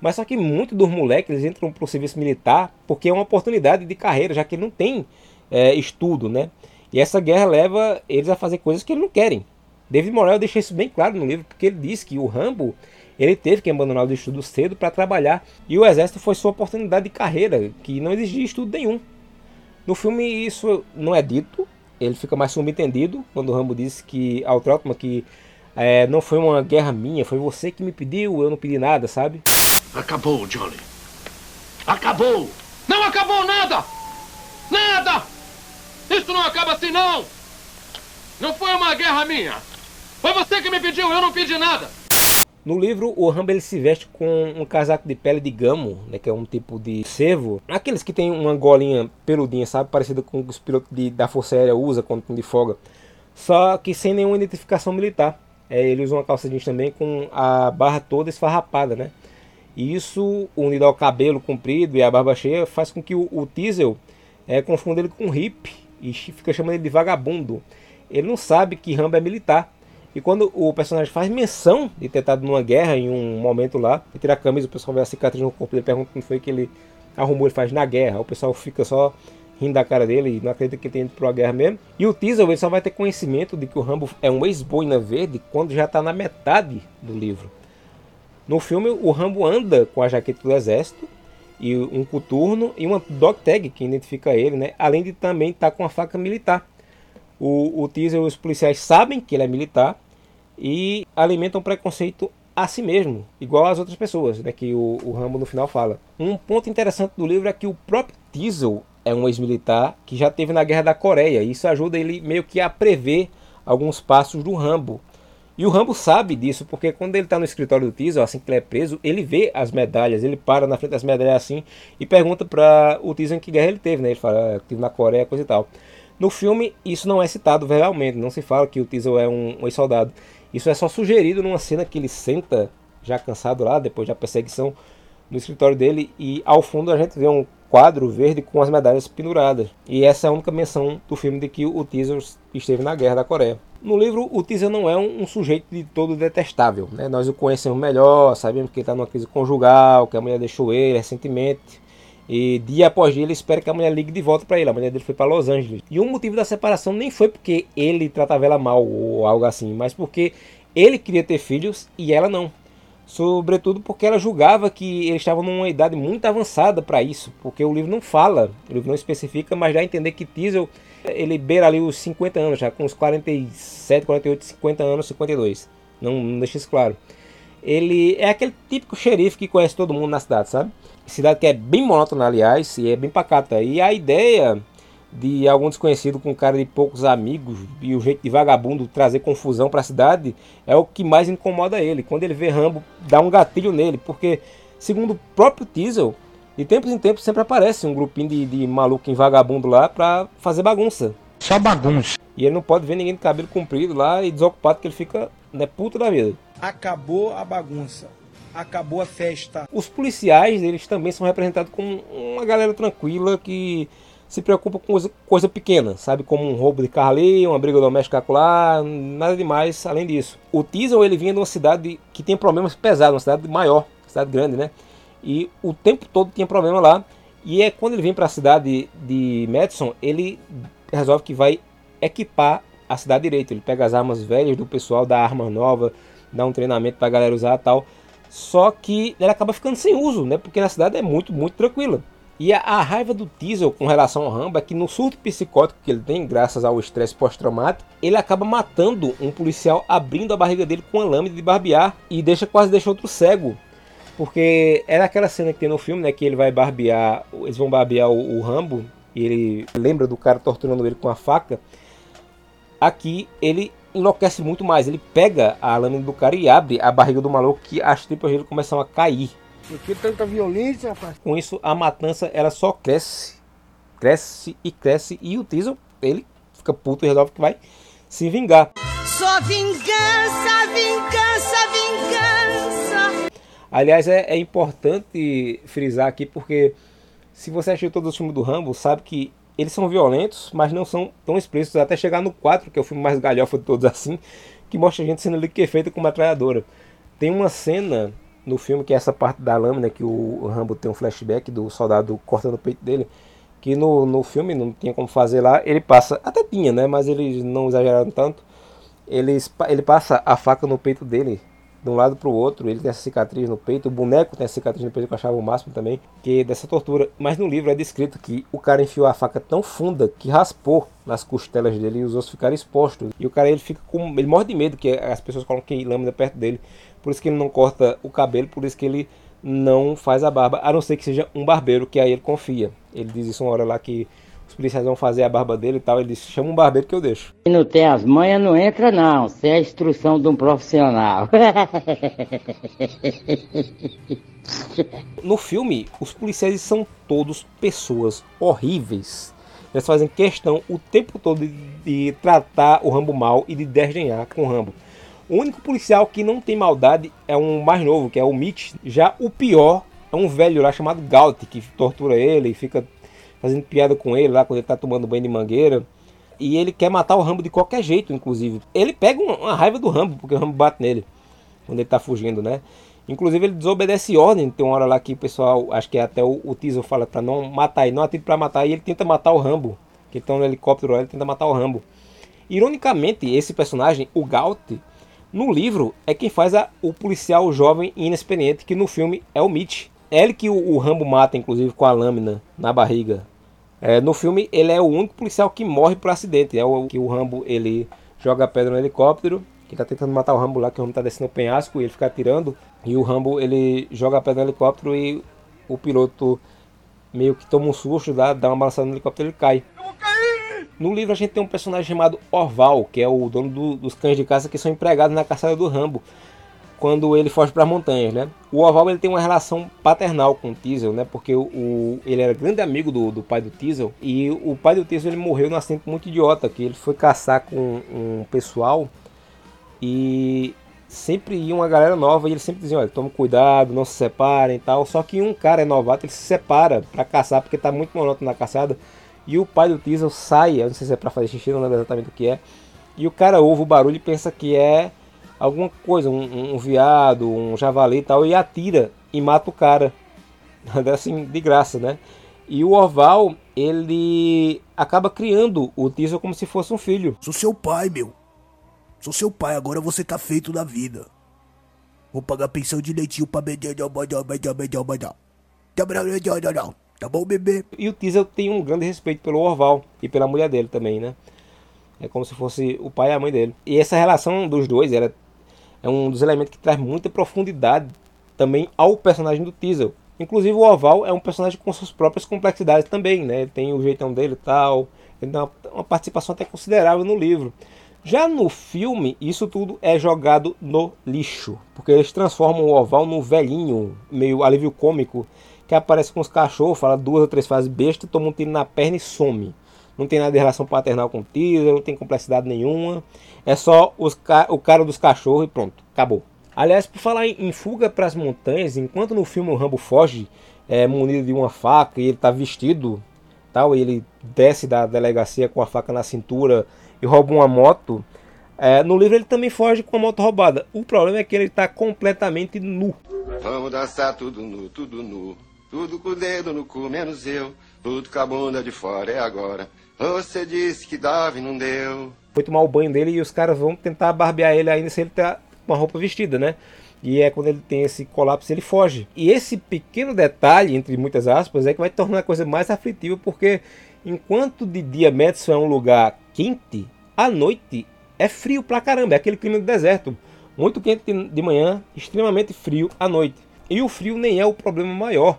Mas só que muitos dos moleques eles entram para o serviço militar porque é uma oportunidade de carreira, já que não tem é, estudo, né? E essa guerra leva eles a fazer coisas que eles não querem. David Morel deixa isso bem claro no livro, porque ele diz que o Rambo ele teve que abandonar o estudo cedo para trabalhar e o exército foi sua oportunidade de carreira, que não exigia estudo nenhum. No filme isso não é dito, ele fica mais subentendido quando o Rambo disse que ao Trotman que é, não foi uma guerra minha, foi você que me pediu, eu não pedi nada, sabe? Acabou, Johnny. Acabou! Não acabou nada! Nada! Isso não acaba assim, não! Não foi uma guerra minha! Foi você que me pediu, eu não pedi nada! No livro, o Rambo ele se veste com um casaco de pele de gamo, né, que é um tipo de cervo. Aqueles que tem uma golinha peludinha, sabe? Parecida com os pilotos de, da Força Aérea usam quando estão de folga. Só que sem nenhuma identificação militar. É, ele usa uma calça jeans também com a barra toda esfarrapada, né? E isso, unido ao cabelo comprido e a barba cheia, faz com que o, o é, confunda ele com um hippie e fica chamando ele de vagabundo. Ele não sabe que Rambo é militar. E quando o personagem faz menção de ter estado numa guerra em um momento lá, e tira a camisa, o pessoal vê a cicatriz no corpo dele, pergunta como foi que ele arrumou, ele faz na guerra. O pessoal fica só rindo da cara dele e não acredita que tenha ido uma guerra mesmo. E o Teasel ele só vai ter conhecimento de que o Rambo é um ex-boina verde quando já está na metade do livro. No filme, o Rambo anda com a jaqueta do exército, e um coturno e uma dog tag que identifica ele, né? Além de também estar tá com a faca militar. O, o teaser, os policiais sabem que ele é militar e alimentam preconceito a si mesmo, igual às outras pessoas, né, que o, o Rambo no final fala. Um ponto interessante do livro é que o próprio Diesel é um ex-militar que já teve na Guerra da Coreia. E isso ajuda ele meio que a prever alguns passos do Rambo. E o Rambo sabe disso, porque quando ele está no escritório do Diesel, assim que ele é preso, ele vê as medalhas, ele para na frente das medalhas assim e pergunta para o em que guerra ele teve, né? Ele fala, ah, tive na Coreia, coisa e tal. No filme, isso não é citado verbalmente, não se fala que o Diesel é um, um ex-soldado. Isso é só sugerido numa cena que ele senta, já cansado lá, depois da perseguição, no escritório dele, e ao fundo a gente vê um quadro verde com as medalhas penduradas. E essa é a única menção do filme de que o Teaser esteve na Guerra da Coreia. No livro, o Teaser não é um, um sujeito de todo detestável. Né? Nós o conhecemos melhor, sabemos que ele está numa crise conjugal, que a mulher deixou ele recentemente. E dia após dia ele espera que a mulher ligue de volta para ele. A mulher dele foi para Los Angeles. E o motivo da separação nem foi porque ele tratava ela mal ou algo assim, mas porque ele queria ter filhos e ela não. Sobretudo porque ela julgava que ele estava numa idade muito avançada para isso, porque o livro não fala, o livro não especifica, mas dá a entender que Teasel ele beira ali os 50 anos, já com uns 47, 48, 50 anos, 52. Não, não deixa isso claro. Ele é aquele típico xerife que conhece todo mundo na cidade, sabe? Cidade que é bem monótona, aliás, e é bem pacata. E a ideia de algum desconhecido com cara de poucos amigos e o jeito de vagabundo trazer confusão para a cidade é o que mais incomoda ele. Quando ele vê Rambo, dá um gatilho nele, porque, segundo o próprio Diesel, de tempos em tempos sempre aparece um grupinho de, de maluco em vagabundo lá pra fazer bagunça. Só bagunça. E ele não pode ver ninguém de cabelo comprido lá e desocupado que ele fica né, puto da vida. Acabou a bagunça. Acabou a festa. Os policiais, eles também são representados como uma galera tranquila que se preocupa com coisa, pequena, sabe? Como um roubo de carro ali, uma briga doméstica lá, nada demais além disso. O Diesel, ele vinha de uma cidade que tem problemas pesados, uma cidade maior, cidade grande, né? E o tempo todo tinha problema lá. E é quando ele vem para a cidade de Madison, ele resolve que vai equipar a cidade direito. Ele pega as armas velhas do pessoal, dá arma nova, dá um treinamento para a galera usar tal. Só que ele acaba ficando sem uso, né? Porque na cidade é muito, muito tranquila. E a, a, raiva do Diesel com relação ao Rambo é que no surto psicótico que ele tem, graças ao estresse pós-traumático, ele acaba matando um policial abrindo a barriga dele com uma lâmina de barbear e deixa quase deixa outro cego. Porque é naquela cena que tem no filme, né, que ele vai barbear, eles vão barbear o, o Rambo e ele lembra do cara torturando ele com a faca. Aqui ele enlouquece muito mais. Ele pega a lâmina do cara e abre a barriga do maluco que as tripas dele começam a cair. Por que tanta violência, rapaz? Com isso, a matança ela só cresce, cresce e cresce. E o Diesel, ele fica puto e resolve que vai se vingar. Só vingança, vingança, vingança. Aliás, é, é importante frisar aqui porque se você assistiu todos os filmes do Rambo, sabe que eles são violentos, mas não são tão explícitos, até chegar no 4, que é o filme mais galhofa de todos assim, que mostra a gente sendo ali que é feita com metralhadora. Tem uma cena no filme que é essa parte da lâmina que o Rambo tem um flashback do soldado cortando o peito dele, que no, no filme não tinha como fazer lá, ele passa, até tinha, né, mas eles não exageraram tanto, eles, ele passa a faca no peito dele, de um lado para o outro, ele tem essa cicatriz no peito, o boneco tem essa cicatriz no peito que eu achava o máximo também, que é dessa tortura. Mas no livro é descrito que o cara enfiou a faca tão funda que raspou nas costelas dele e os ossos ficaram expostos. E o cara ele fica com. ele morre de medo que as pessoas coloquem lâmina perto dele. Por isso que ele não corta o cabelo, por isso que ele não faz a barba, a não ser que seja um barbeiro, que aí ele confia. Ele diz isso uma hora lá que os policiais vão fazer a barba dele e tal. Ele disse: chama um barbeiro que eu deixo. Se não tem as manhas, não entra, não. Sem a instrução de um profissional. (laughs) no filme, os policiais são todos pessoas horríveis. Eles fazem questão o tempo todo de, de tratar o Rambo mal e de desdenhar com o Rambo. O único policial que não tem maldade é um mais novo, que é o Mitch. Já o pior é um velho lá chamado Galt, que tortura ele e fica fazendo piada com ele lá quando ele tá tomando banho de mangueira. E ele quer matar o Rambo de qualquer jeito, inclusive. Ele pega uma, raiva do Rambo, porque o Rambo bate nele quando ele tá fugindo, né? Inclusive ele desobedece ordem. Tem uma hora lá que o pessoal, acho que é até o, o fala para não matar ele, não atire para matar. E ele tenta matar o Rambo, que está no helicóptero, ele tenta matar o Rambo. Ironicamente, esse personagem, o Galt, no livro é quem faz a, o policial jovem e inexperiente, que no filme é o Mitch. É ele que o, o Rambo mata, inclusive, com a lâmina na barriga. É, no filme, ele é o único policial que morre por acidente. É o que o Rambo ele joga a pedra no helicóptero, que tá tentando matar o Rambo lá, que o Rambo tá descendo o penhasco e ele fica atirando. E o Rambo ele joga a pedra no helicóptero e o piloto meio que toma um susto, dá, dá uma balançada no helicóptero e ele cai. No livro a gente tem um personagem chamado Orval, que é o dono do, dos cães de caça que são empregados na caçada do Rambo quando ele foge para as montanhas, né? O Oval ele tem uma relação paternal com o Teasel, né? Porque o, o, ele era grande amigo do, do pai do Teasel e o pai do Teasel ele morreu num acidente muito idiota, que ele foi caçar com um pessoal e sempre ia uma galera nova e eles sempre diziam, olha, tome cuidado, não se separem e tal. Só que um cara é novato, ele se separa para caçar porque tá muito monótono na caçada. E o pai do Teasel sai, eu não sei se é pra fazer xixi, não lembro exatamente o que é. E o cara ouve o barulho e pensa que é alguma coisa, um, um viado, um javali e tal, e atira e mata o cara. (laughs) assim, de graça, né? E o Orval, ele acaba criando o Teasel como se fosse um filho. Sou seu pai, meu. Sou seu pai, agora você tá feito da vida. Vou pagar pensão direitinho pra Tá bom, bebê? E o Teasel tem um grande respeito pelo Orval e pela mulher dele também, né? É como se fosse o pai e a mãe dele. E essa relação dos dois era, é um dos elementos que traz muita profundidade também ao personagem do Teasel. Inclusive o Oval é um personagem com suas próprias complexidades também, né? Tem o jeitão dele e tal. Ele tem uma, participação até considerável no livro. Já no filme, isso tudo é jogado no lixo, porque eles transformam o Oval no velhinho, meio alívio cômico, que aparece com os cachorros, fala duas ou três frases besta, toma um tiro na perna e some. Não tem nada de relação paternal com o teaser, não tem complexidade nenhuma. É só os, o cara dos cachorros e pronto, acabou. Aliás, por falar em, em fuga para as montanhas, enquanto no filme o Rambo foge é, munido de uma faca e ele está vestido, tal, e ele desce da delegacia com a faca na cintura e rouba uma moto. É, no livro ele também foge com a moto roubada. O problema é que ele está completamente nu. Vamos dançar tudo nu, tudo nu. Tudo com o dedo no cu, menos eu. Tudo com a bunda de fora, é agora. Você disse que dava e não deu. Foi tomar o banho dele e os caras vão tentar barbear ele ainda se ele tá com a roupa vestida, né? E é quando ele tem esse colapso, ele foge. E esse pequeno detalhe, entre muitas aspas, é que vai tornar a coisa mais aflitiva, porque enquanto de dia Madison é um lugar quente, à noite é frio pra caramba, é aquele clima do deserto. Muito quente de manhã, extremamente frio à noite. E o frio nem é o problema maior,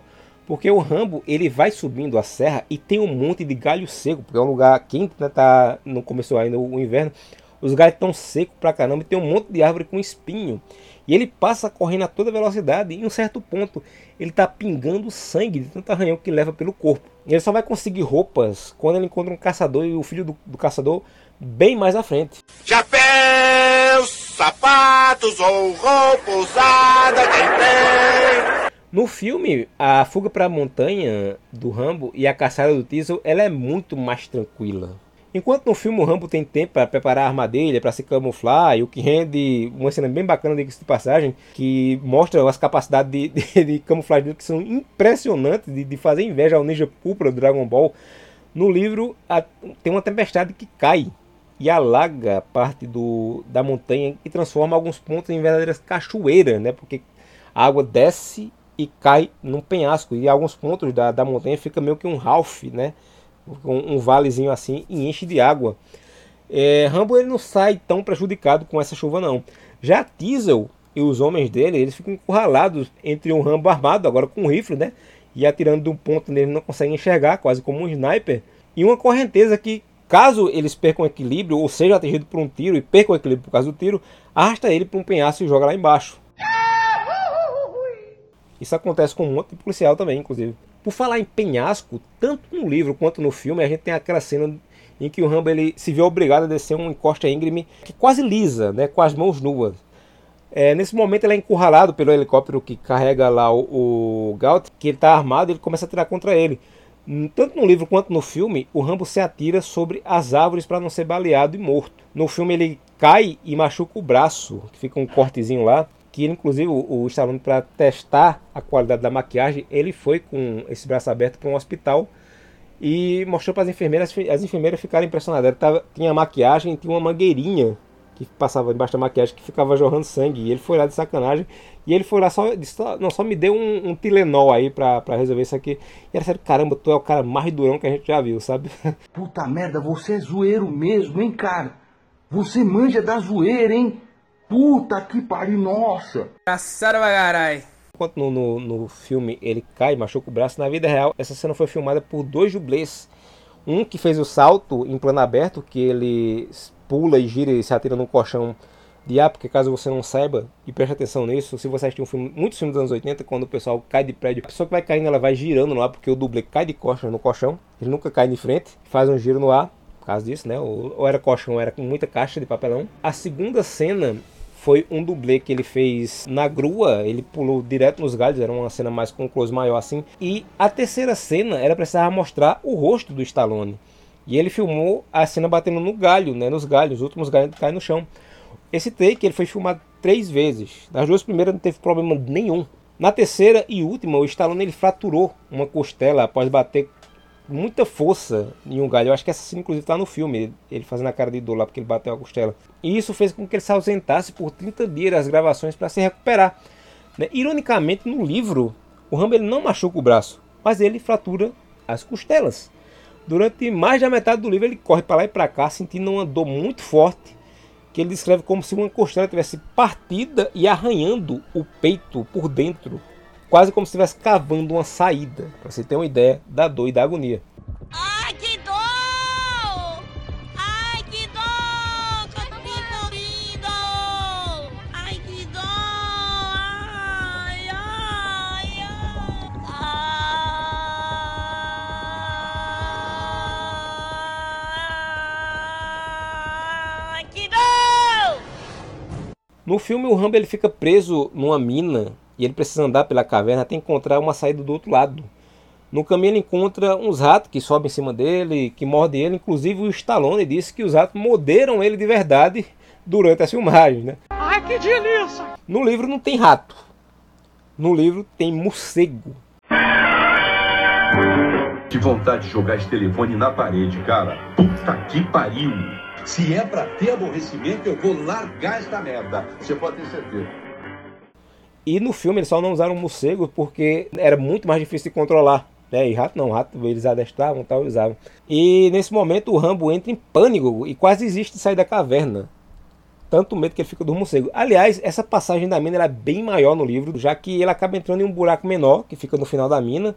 porque o Rambo ele vai subindo a serra e tem um monte de galho seco, porque é um lugar quente, né, tá, não começou ainda o inverno. Os galhos estão secos pra caramba e tem um monte de árvore com espinho. E ele passa correndo a toda velocidade e em um certo ponto ele está pingando sangue de tanto arranhão que leva pelo corpo. Ele só vai conseguir roupas quando ele encontra um caçador e o filho do, do caçador bem mais à frente. Chapéus, sapatos ou roupa usada, quem tem? No filme, a fuga para a montanha do Rambo e a caçada do Diesel, ela é muito mais tranquila. Enquanto no filme o Rambo tem tempo para preparar a armadilha, para se camuflar, e o que rende uma cena bem bacana de passagem, que mostra as capacidades de, de, (laughs) de camuflagem que são impressionantes, de, de, fazer inveja ao Ninja Púrpura do Dragon Ball. No livro a, tem uma tempestade que cai e alaga parte do, da montanha e transforma alguns pontos em verdadeiras cachoeiras, né? Porque a água desce e cai num penhasco, e alguns pontos da, da montanha fica meio que um Ralph, né? um, um valezinho assim e enche de água. É, Rambo ele não sai tão prejudicado com essa chuva não. Já Diesel e os homens dele, eles ficam encurralados entre um Rambo armado, agora com um rifle, né? E atirando de um ponto onde eles não conseguem enxergar, quase como um sniper. E uma correnteza que, caso eles percam equilíbrio, ou sejam atingidos por um tiro e percam equilíbrio por causa do tiro, arrasta ele para um penhasco e joga lá embaixo. Isso acontece com um monte de policial também, inclusive. Por falar em penhasco, tanto no livro quanto no filme, a gente tem aquela cena em que o Rambo ele se vê obrigado a descer uma encosta íngreme que quase lisa, né, com as mãos nuas. É, nesse momento ele é encurralado pelo helicóptero que carrega lá o, o Gaut, que ele está armado e ele começa a atirar contra ele. Tanto no livro quanto no filme, o Rambo se atira sobre as árvores para não ser baleado e morto. No filme ele cai e machuca o braço, fica um cortezinho lá que inclusive o, o Stallone para testar a qualidade da maquiagem, ele foi com esse braço aberto para um hospital e mostrou para as enfermeiras, as enfermeiras ficaram impressionadas. Tava, tinha maquiagem, tinha uma mangueirinha que passava debaixo da maquiagem que ficava jorrando sangue. E ele foi lá de sacanagem. E ele foi lá só, disse, não, só me deu um, um Tilenol aí pra resolver isso aqui. E era sério, caramba, tu é o cara mais durão que a gente já viu, sabe? (laughs) Puta merda, você é zoeiro mesmo, hein, cara? Você manja da zoeira, hein? Puta que pariu, nossa! Engraçado pra caralho. Enquanto no, no, no, filme ele cai, machuca o braço, na vida real essa cena foi filmada por dois dublês. Um que fez o salto em plano aberto, que ele pula e gira e se atira num colchão de ar, porque caso você não saiba, e preste atenção nisso, se você assistir um filme, muitos filmes dos anos 80, quando o pessoal cai de prédio, a pessoa que vai caindo, ela vai girando no ar, porque o dublê cai de costas no colchão, ele nunca cai de frente, faz um giro no ar, por causa disso, né? Ou, ou era colchão, ou era com muita caixa de papelão. A segunda cena foi um dublê que ele fez na grua, ele pulou direto nos galhos, era uma cena mais com um close maior assim. E a terceira cena era precisar mostrar o rosto do Stallone. E ele filmou a cena batendo no galho, né, nos galhos, os últimos galhos caem no chão. Esse take ele foi filmado três vezes. Nas duas primeiras não teve problema nenhum. Na terceira e última, o Stallone ele fraturou uma costela após bater muita força em um galho. Eu acho que essa cena, inclusive, está no filme. Ele fazendo a cara de dor lá porque ele bateu a costela. E isso fez com que ele se ausentasse por 30 dias das gravações para se recuperar. Né? Ironicamente, no livro, o Rambo ele não machuca o braço, mas ele fratura as costelas. Durante mais da metade do livro, ele corre para lá e para cá, sentindo uma dor muito forte, que ele descreve como se uma costela tivesse partida e arranhando o peito por dentro quase como se estivesse cavando uma saída, para você ter uma ideia da dor e da agonia. Ai, que dor! Ai, que dor! Que morindo! Ai, que dor! Ai, ai, ai! Que dor! No filme, o Rambo ele fica preso numa mina e ele precisa andar pela caverna até encontrar uma saída do outro lado. No caminho ele encontra uns ratos que sobem em cima dele, que mordem ele. Inclusive o Stallone disse que os ratos morderam ele de verdade durante as filmagens. Né? Ai, que delícia! No livro não tem rato. No livro tem morcego. Que vontade de jogar esse telefone na parede, cara. Puta que pariu. Se é pra ter aborrecimento, eu vou largar esta merda. Você pode ter certeza. E no filme eles só não usaram morcego porque era muito mais difícil de controlar. Né? E rato não, rato eles adestravam tal, usavam. E nesse momento o Rambo entra em pânico e quase desiste de sair da caverna. Tanto medo que ele fica do morcego. Aliás, essa passagem da mina é bem maior no livro, já que ele acaba entrando em um buraco menor, que fica no final da mina,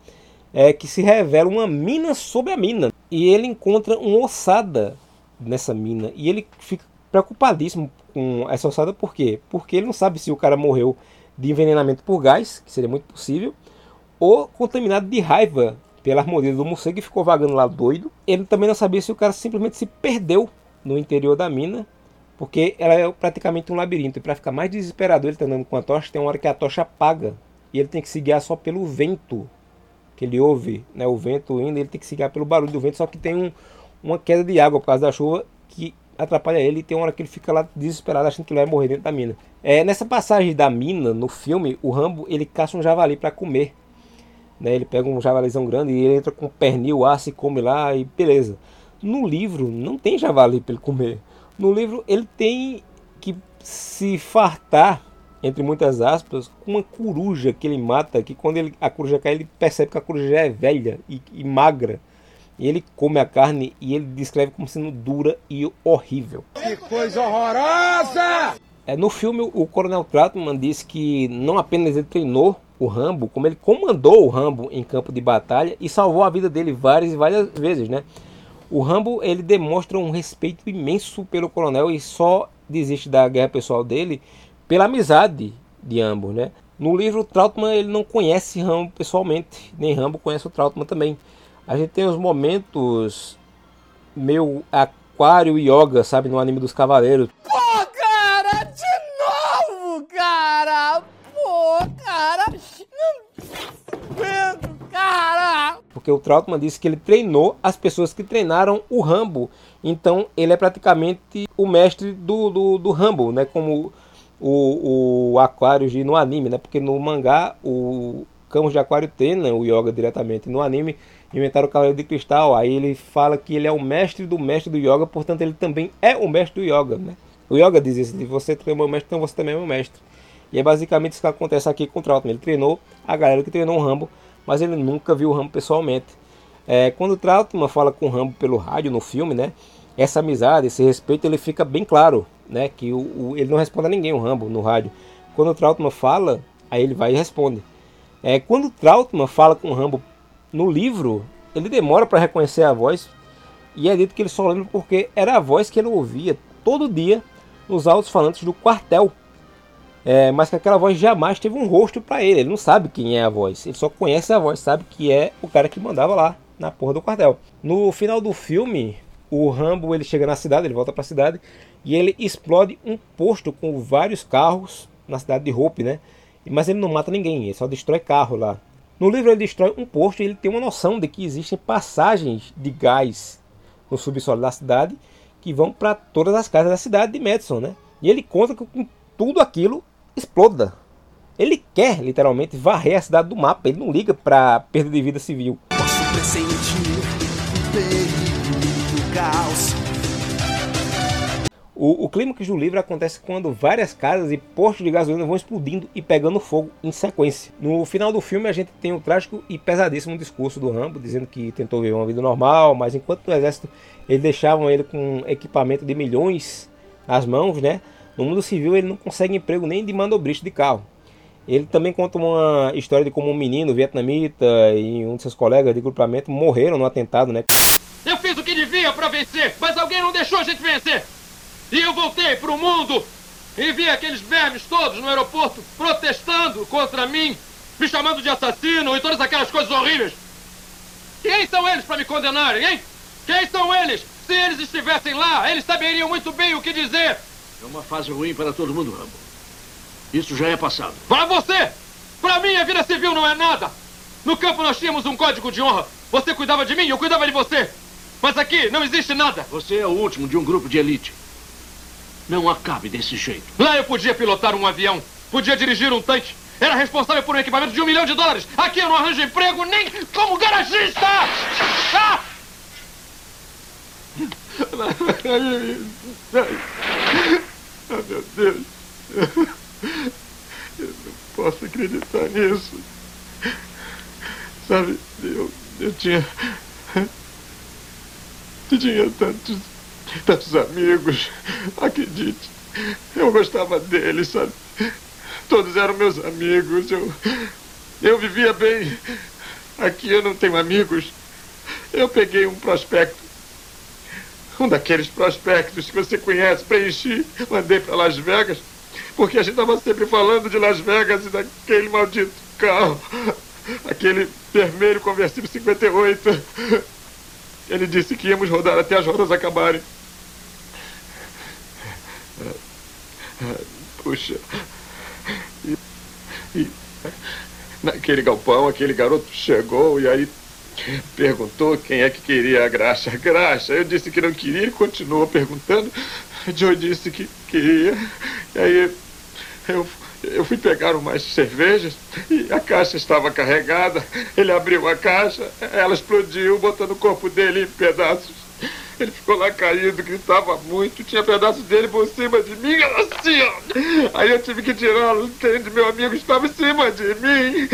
é, que se revela uma mina sob a mina. E ele encontra uma ossada nessa mina. E ele fica preocupadíssimo com essa ossada, por quê? Porque ele não sabe se o cara morreu de envenenamento por gás, que seria muito possível, ou contaminado de raiva pela mordida do morcego e ficou vagando lá doido. Ele também não sabia se o cara simplesmente se perdeu no interior da mina, porque ela é praticamente um labirinto. E para ficar mais desesperado, ele está andando com a tocha, tem uma hora que a tocha apaga e ele tem que se guiar só pelo vento que ele ouve, né, o vento indo, ele tem que se guiar pelo barulho do vento, só que tem um, uma queda de água por causa da chuva que atrapalha ele e tem uma hora que ele fica lá desesperado achando que ele vai morrer dentro da mina. É, nessa passagem da mina, no filme, o Rambo ele caça um javali para comer. Né? Ele pega um javalizão grande e ele entra com pernil, aço e come lá e beleza. No livro não tem javali para ele comer. No livro ele tem que se fartar, entre muitas aspas, com uma coruja que ele mata, que quando ele, a coruja cai ele percebe que a coruja é velha e, e magra. E ele come a carne e ele descreve como sendo dura e horrível. Que coisa horrorosa! É, no filme, o Coronel Trautmann diz que não apenas ele treinou o Rambo, como ele comandou o Rambo em campo de batalha e salvou a vida dele várias e várias vezes, né? O Rambo ele demonstra um respeito imenso pelo coronel e só desiste da guerra pessoal dele pela amizade de ambos, né? No livro, Trautmann ele não conhece Rambo pessoalmente, nem Rambo conhece o Trautmann também. A gente tem os momentos meio aquário e yoga, sabe, no anime dos cavaleiros. Pô, cara, de novo, cara! Pô, cara! Não aguento, cara! Porque o Trautmann disse que ele treinou as pessoas que treinaram o Rambo. Então ele é praticamente o mestre do, do, do Rambo, né? Como o, o Aquário no anime, né? Porque no mangá o Camus de Aquário treina o Yoga diretamente. No anime inventaram o Cavaleiro de Cristal. Aí ele fala que ele é o mestre do mestre do Yoga, portanto ele também é o mestre do Yoga, né? O Yoga diz isso, de você treinou o mestre, então você também é meu mestre. E é basicamente isso que acontece aqui com o Trautmann. Ele treinou a galera que treinou o Rambo, mas ele nunca viu o Rambo pessoalmente. É, quando o Trautmann fala com o Rambo pelo rádio no filme, né? Essa amizade, esse respeito, ele fica bem claro, né? Que o, o ele não responde a ninguém, o Rambo, no rádio. Quando o Trautmann fala, aí ele vai e responde. É, quando o Trautmann fala com o Rambo no livro, ele demora para reconhecer a voz e é dito que ele só lembra porque era a voz que ele ouvia todo dia nos altos falantes do quartel. É, mas que aquela voz jamais teve um rosto para ele. Ele não sabe quem é a voz. Ele só conhece a voz, sabe que é o cara que mandava lá na porra do quartel. No final do filme, o Rambo ele chega na cidade, ele volta para a cidade e ele explode um posto com vários carros na cidade de Hope, né? Mas ele não mata ninguém, ele só destrói carro lá. No livro ele destrói um posto e ele tem uma noção de que existem passagens de gás no subsolo da cidade que vão para todas as casas da cidade de Madison, né? E ele conta que com tudo aquilo exploda. Ele quer literalmente varrer a cidade do mapa, ele não liga para perda de vida civil. Posso. O, o clímax do livro acontece quando várias casas e postos de gasolina vão explodindo e pegando fogo em sequência. No final do filme a gente tem o trágico e pesadíssimo discurso do Rambo, dizendo que tentou viver uma vida normal, mas enquanto no exército eles deixavam ele com equipamento de milhões nas mãos, né? No mundo civil ele não consegue emprego nem de manobrista de carro. Ele também conta uma história de como um menino vietnamita e um de seus colegas de grupamento morreram no atentado, né? Eu fiz o que devia para vencer, mas alguém não deixou a gente vencer. E eu voltei pro mundo e vi aqueles vermes todos no aeroporto protestando contra mim, me chamando de assassino e todas aquelas coisas horríveis. Quem são eles para me condenarem, hein? Quem são eles? Se eles estivessem lá, eles saberiam muito bem o que dizer. É uma fase ruim para todo mundo, Rambo. Isso já é passado. Para você! Para mim, a vida civil não é nada! No campo nós tínhamos um código de honra. Você cuidava de mim, eu cuidava de você. Mas aqui não existe nada. Você é o último de um grupo de elite. Não acabe desse jeito. Lá eu podia pilotar um avião, podia dirigir um tanque, era responsável por um equipamento de um milhão de dólares. Aqui eu não arranjo emprego nem como garagista! Ah! Ah, meu Deus. Eu não posso acreditar nisso. Sabe, eu, eu tinha. Eu tinha tantos, tantos amigos. Acredite. Eu gostava deles, sabe? Todos eram meus amigos. Eu, eu vivia bem. Aqui eu não tenho amigos. Eu peguei um prospecto. Um daqueles prospectos que você conhece, preenchi, mandei para Las Vegas. Porque a gente estava sempre falando de Las Vegas e daquele maldito carro. Aquele vermelho conversível 58. Ele disse que íamos rodar até as rodas acabarem. Puxa. E, e naquele galpão, aquele garoto chegou e aí perguntou quem é que queria a graxa. Graxa. Eu disse que não queria e continuou perguntando. Joe disse que queria. E aí eu, eu fui pegar umas cervejas e a caixa estava carregada. Ele abriu a caixa, ela explodiu, botando o corpo dele em pedaços. (laughs) Ele ficou lá caído, gritava muito, tinha pedaços dele por cima de mim, assim, ó. Aí eu tive que tirá-lo, o tênis de meu amigo estava em cima de mim.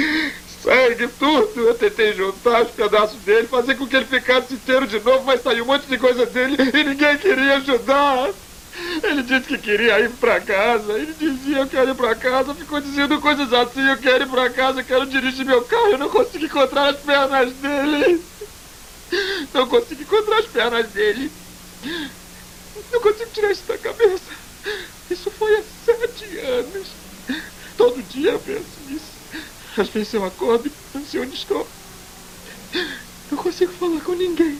Sangue, tudo. Eu tentei juntar os pedaços dele, fazer com que ele ficasse inteiro de novo, mas saiu um monte de coisa dele e ninguém queria ajudar. Ele disse que queria ir pra casa. Ele dizia, eu quero ir pra casa. Ficou dizendo coisas assim, eu quero ir pra casa, eu quero dirigir meu carro. Eu não consigo encontrar as pernas dele. (laughs) Não consigo encontrar as pernas dele. Não consigo tirar isso da cabeça. Isso foi há sete anos. Todo dia eu penso nisso. Às vezes eu acordo e não sei onde estou. Não consigo falar com ninguém.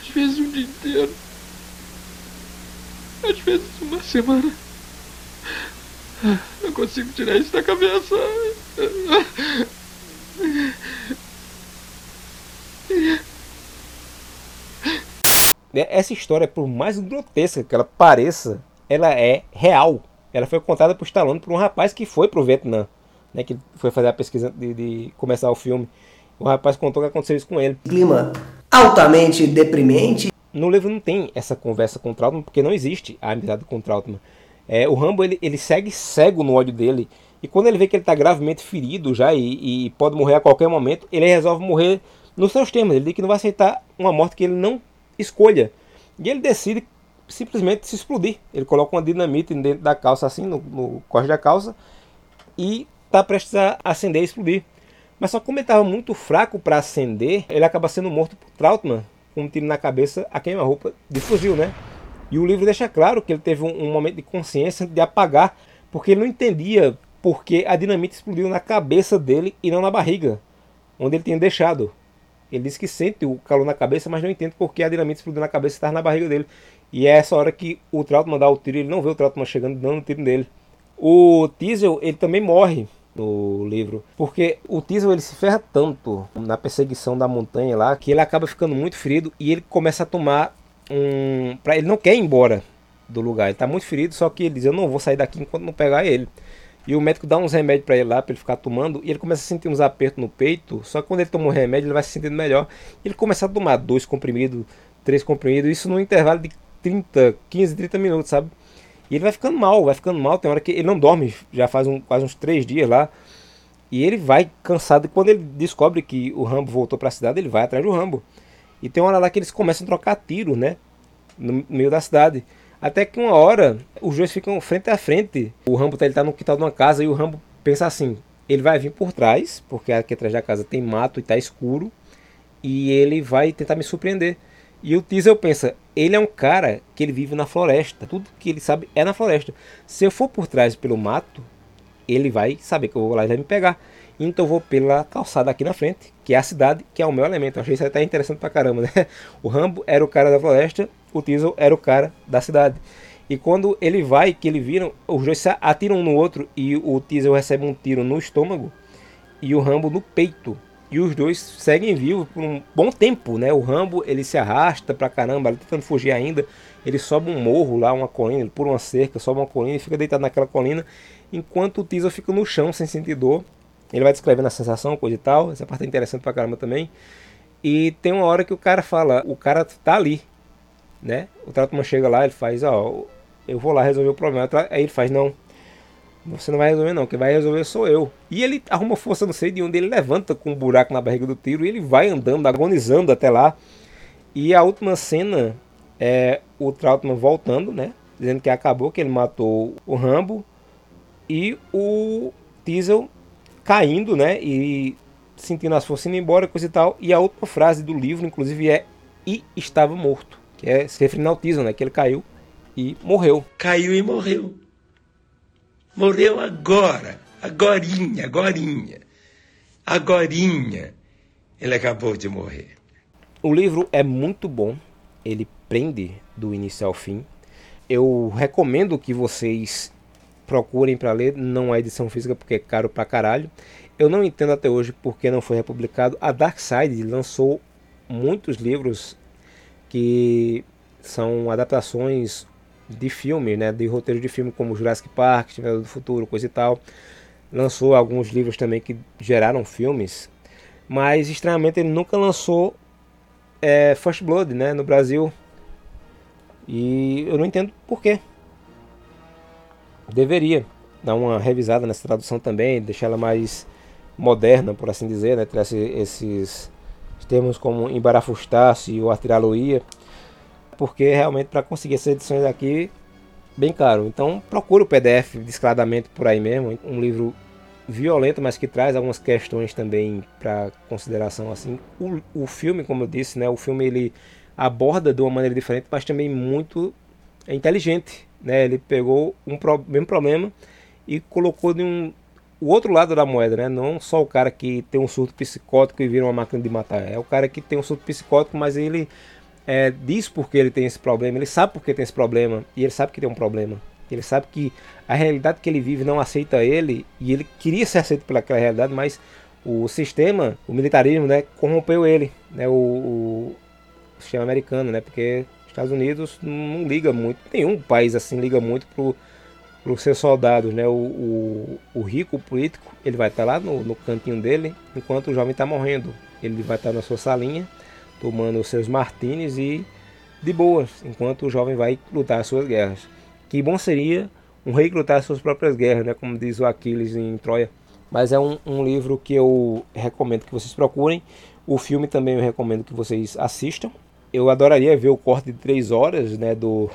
Às vezes um dia inteiro. Às vezes uma semana. Não consigo tirar isso da cabeça. Essa história, por mais grotesca que ela pareça, ela é real. Ela foi contada por Stallone por um rapaz que foi pro Vietnã, né, que foi fazer a pesquisa de, de começar o filme. O rapaz contou que aconteceu isso com ele. Clima altamente deprimente. No livro não tem essa conversa com o Trautmann, porque não existe a amizade com o Trautmann. É, o Rambo ele, ele segue cego no ódio dele. E quando ele vê que ele está gravemente ferido já e, e, pode morrer a qualquer momento, ele resolve morrer nos seus termos. Ele diz que não vai aceitar uma morte que ele não escolha. E ele decide simplesmente se explodir. Ele coloca uma dinamite dentro da calça, assim, no, no corte da calça, e está prestes a acender e explodir. Mas só como ele estava muito fraco para acender, ele acaba sendo morto por Trautmann, com um tiro na cabeça a queima-roupa de fuzil, né? E o livro deixa claro que ele teve um, um, momento de consciência de apagar, porque ele não entendia porque a dinamite explodiu na cabeça dele e não na barriga, onde ele tinha deixado. Ele diz que sente o calor na cabeça, mas não entende porque a dinamite explodiu na cabeça e está na barriga dele. E é essa hora que o Trautmann dá o tiro, ele não vê o Trautmann chegando dando o tiro nele. O Diesel, ele também morre no livro, porque o Diesel ele se ferra tanto na perseguição da montanha lá, que ele acaba ficando muito ferido e ele começa a tomar um... Ele não quer ir embora do lugar, ele está muito ferido, só que ele diz, eu não vou sair daqui enquanto não pegar ele. E o médico dá uns remédios para ele lá, para ele ficar tomando, e ele começa a sentir uns apertos no peito, só que quando ele toma o remédio ele vai se sentindo melhor. Ele começa a tomar dois comprimidos, três comprimidos, isso num intervalo de 30, 15, 30 minutos, sabe? E ele vai ficando mal, vai ficando mal. Tem hora que ele não dorme, já faz um, quase uns três dias lá. E ele vai cansado. E quando ele descobre que o Rambo voltou para a cidade, ele vai atrás do Rambo. E tem uma hora lá que eles começam a trocar tiro, né? No meio da cidade. Até que uma hora os dois ficam frente a frente. O Rambo tá, ele tá no quintal de uma casa e o Rambo pensa assim: ele vai vir por trás, porque aqui atrás da casa tem mato e tá escuro. E ele vai tentar me surpreender. E o Diesel pensa, ele é um cara que ele vive na floresta. Tudo que ele sabe é na floresta. Se eu for por trás pelo mato, ele vai saber que eu vou lá e vai me pegar. Então eu vou pela calçada aqui na frente, que é a cidade, que é o meu elemento. Eu achei isso até interessante pra caramba, né? (laughs) O Rambo era o cara da floresta, o Diesel era o cara da cidade. E quando ele vai, que ele viram, os dois atiram um no outro e o Diesel recebe um tiro no estômago e o Rambo no peito. E os dois seguem vivos por um bom tempo, né? O Rambo ele se arrasta pra caramba, ele tentando fugir ainda. Ele sobe um morro lá, uma colina, ele pula uma cerca, sobe uma colina e fica deitado naquela colina, enquanto o Teaser fica no chão sem sentir dor. Ele vai descrevendo a sensação, coisa e tal. Essa parte é interessante pra caramba também. E tem uma hora que o cara fala, o cara tá ali, né? O Trautmann chega lá, ele faz, ó, eu vou lá resolver o problema. Aí ele faz, não, você não vai resolver não, quem vai resolver sou eu. E ele arruma força, não sei de onde, ele levanta com um buraco na barriga do tiro e ele vai andando, agonizando até lá. E a última cena é o Trautmann voltando, né? Dizendo que acabou, que ele matou o Rambo. E o Diesel caindo, né? E sentindo as forças indo embora, coisa e tal. E a última frase do livro, inclusive, é E estava morto. Que é se referindo ao Diesel, né? Que ele caiu e morreu. Caiu e morreu. Morreu agora, agorinha, agorinha, agorinha. Ele acabou de morrer. O livro é muito bom, ele prende do início ao fim. Eu recomendo que vocês procurem para ler, não é edição física porque é caro pra caralho. Eu não entendo até hoje porque não foi republicado. A Dark Side lançou muitos livros que são adaptações de filme, né, de roteiro de filme como Jurassic Park, Exterminador do Futuro, coisa e tal. Lançou alguns livros também que geraram filmes, mas estranhamente ele nunca lançou é, First Blood, né, no Brasil. E eu não entendo por quê. Deveria dar uma revisada nessa tradução também, deixar ela mais moderna, por assim dizer, né, trazer esses termos como embarafustar-se ou artiraloia porque realmente para conseguir essas edições aqui bem caro. Então procure o PDF descaradamente por aí mesmo, um livro violento, mas que traz algumas questões também para consideração assim. O, o filme, como eu disse, né, o filme ele aborda de uma maneira diferente, mas também muito inteligente, né? Ele pegou um pro, mesmo problema e colocou de um o outro lado da moeda, né? Não só o cara que tem um surto psicótico e vira uma máquina de matar, é o cara que tem um surto psicótico, mas ele é, diz porque ele tem esse problema, ele sabe porque tem esse problema e ele sabe que tem um problema. Ele sabe que a realidade que ele vive não aceita ele e ele queria ser aceito pelaquela realidade, mas o sistema, o militarismo, né, corrompeu ele, né, o, o sistema americano, né, porque os Estados Unidos não liga muito, nenhum país assim liga muito pro os seus soldados, né? O, o, o, rico, o político, ele vai estar lá no, no cantinho dele, enquanto o jovem está morrendo. Ele vai estar na sua salinha, tomando os seus martinis e de boas, enquanto o jovem vai lutar as suas guerras. Que bom seria um rei lutar as suas próprias guerras, né, como diz o Aquiles em Troia. Mas é um, um livro que eu recomendo que vocês procurem. O filme também eu recomendo que vocês assistam. Eu adoraria ver o corte de três horas né, do,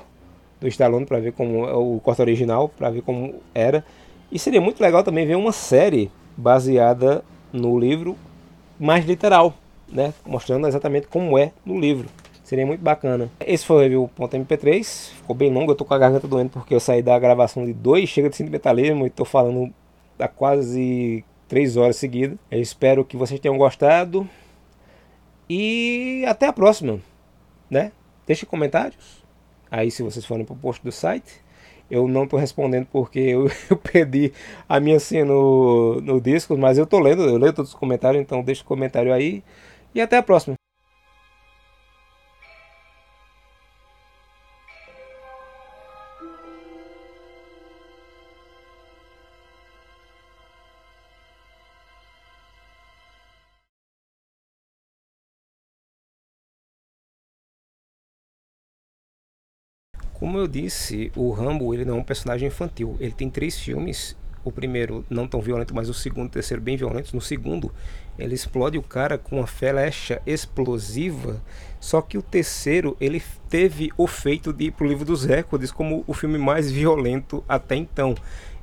do Stallone para ver como é o corte original, para ver como era. E seria muito legal também ver uma série baseada no livro mais literal, né, mostrando exatamente como é no livro. Seria muito bacana. Esse foi o review.mp3. Ficou bem longo, eu tô com a garganta doendo porque eu saí da gravação de dois chega de sentimentalismo e tô falando há quase três horas seguidas. Eu espero que vocês tenham gostado. E até a próxima, né? Deixe comentários. Aí se vocês forem para o post do site. Eu não estou respondendo porque eu, (laughs) eu, perdi a minha senha no, no disco, mas eu estou lendo, eu leio todos os comentários, então deixe o comentário aí. E até a próxima. Como eu disse, o Rambo ele não é um personagem infantil. Ele tem três filmes. O primeiro não tão violento, mas o segundo e o terceiro bem violentos. No segundo, ele explode o cara com uma flecha explosiva. Só que o terceiro, ele teve o feito de ir pro livro dos recordes como o filme mais violento até então.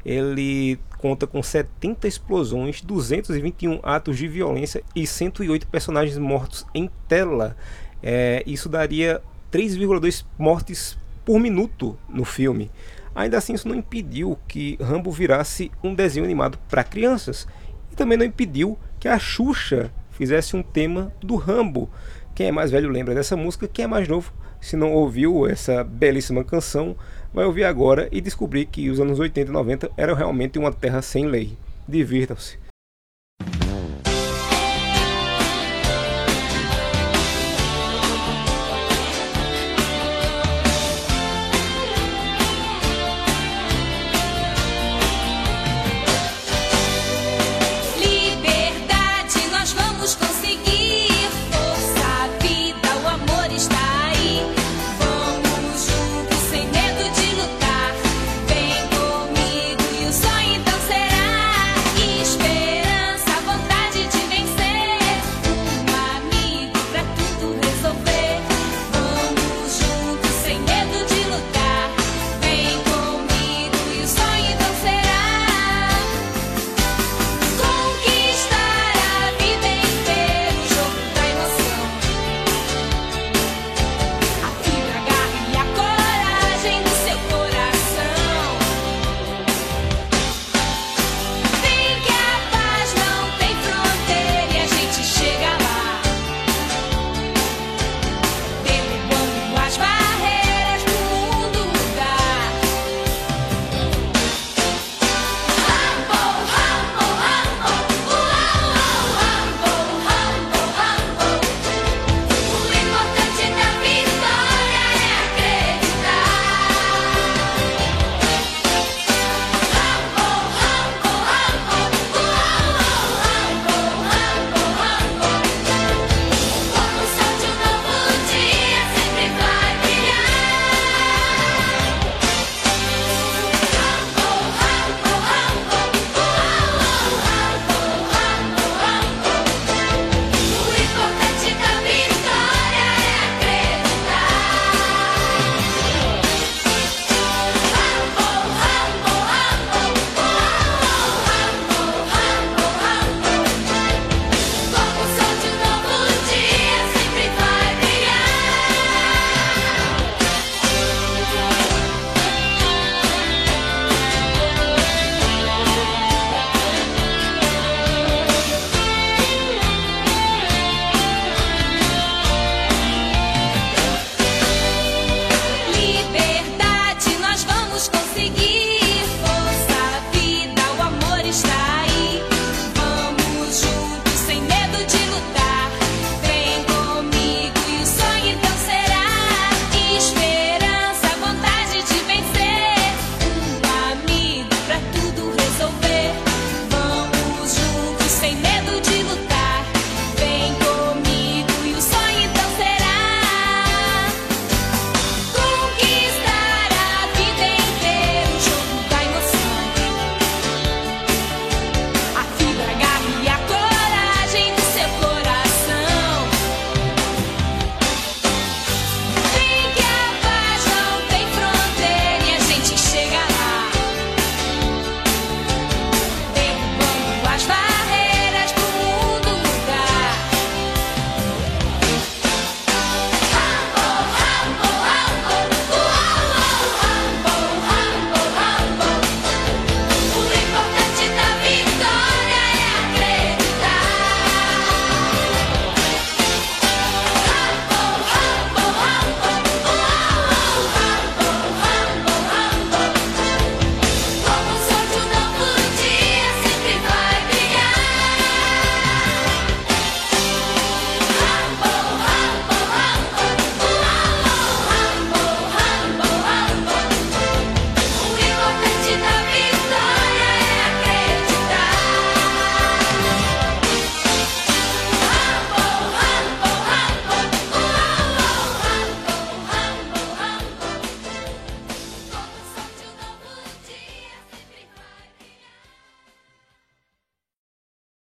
Ele conta com 70 explosões, 221 atos de violência e 108 personagens mortos em tela. É, isso daria 3,2 mortes por minuto no filme. Ainda assim, isso não impediu que Rambo virasse um desenho animado para crianças. E também não impediu que a Xuxa fizesse um tema do Rambo. Quem é mais velho lembra dessa música, quem é mais novo, se não ouviu essa belíssima canção, vai ouvir agora e descobrir que os anos 80 e 90 eram realmente uma terra sem lei. Divirtam-se.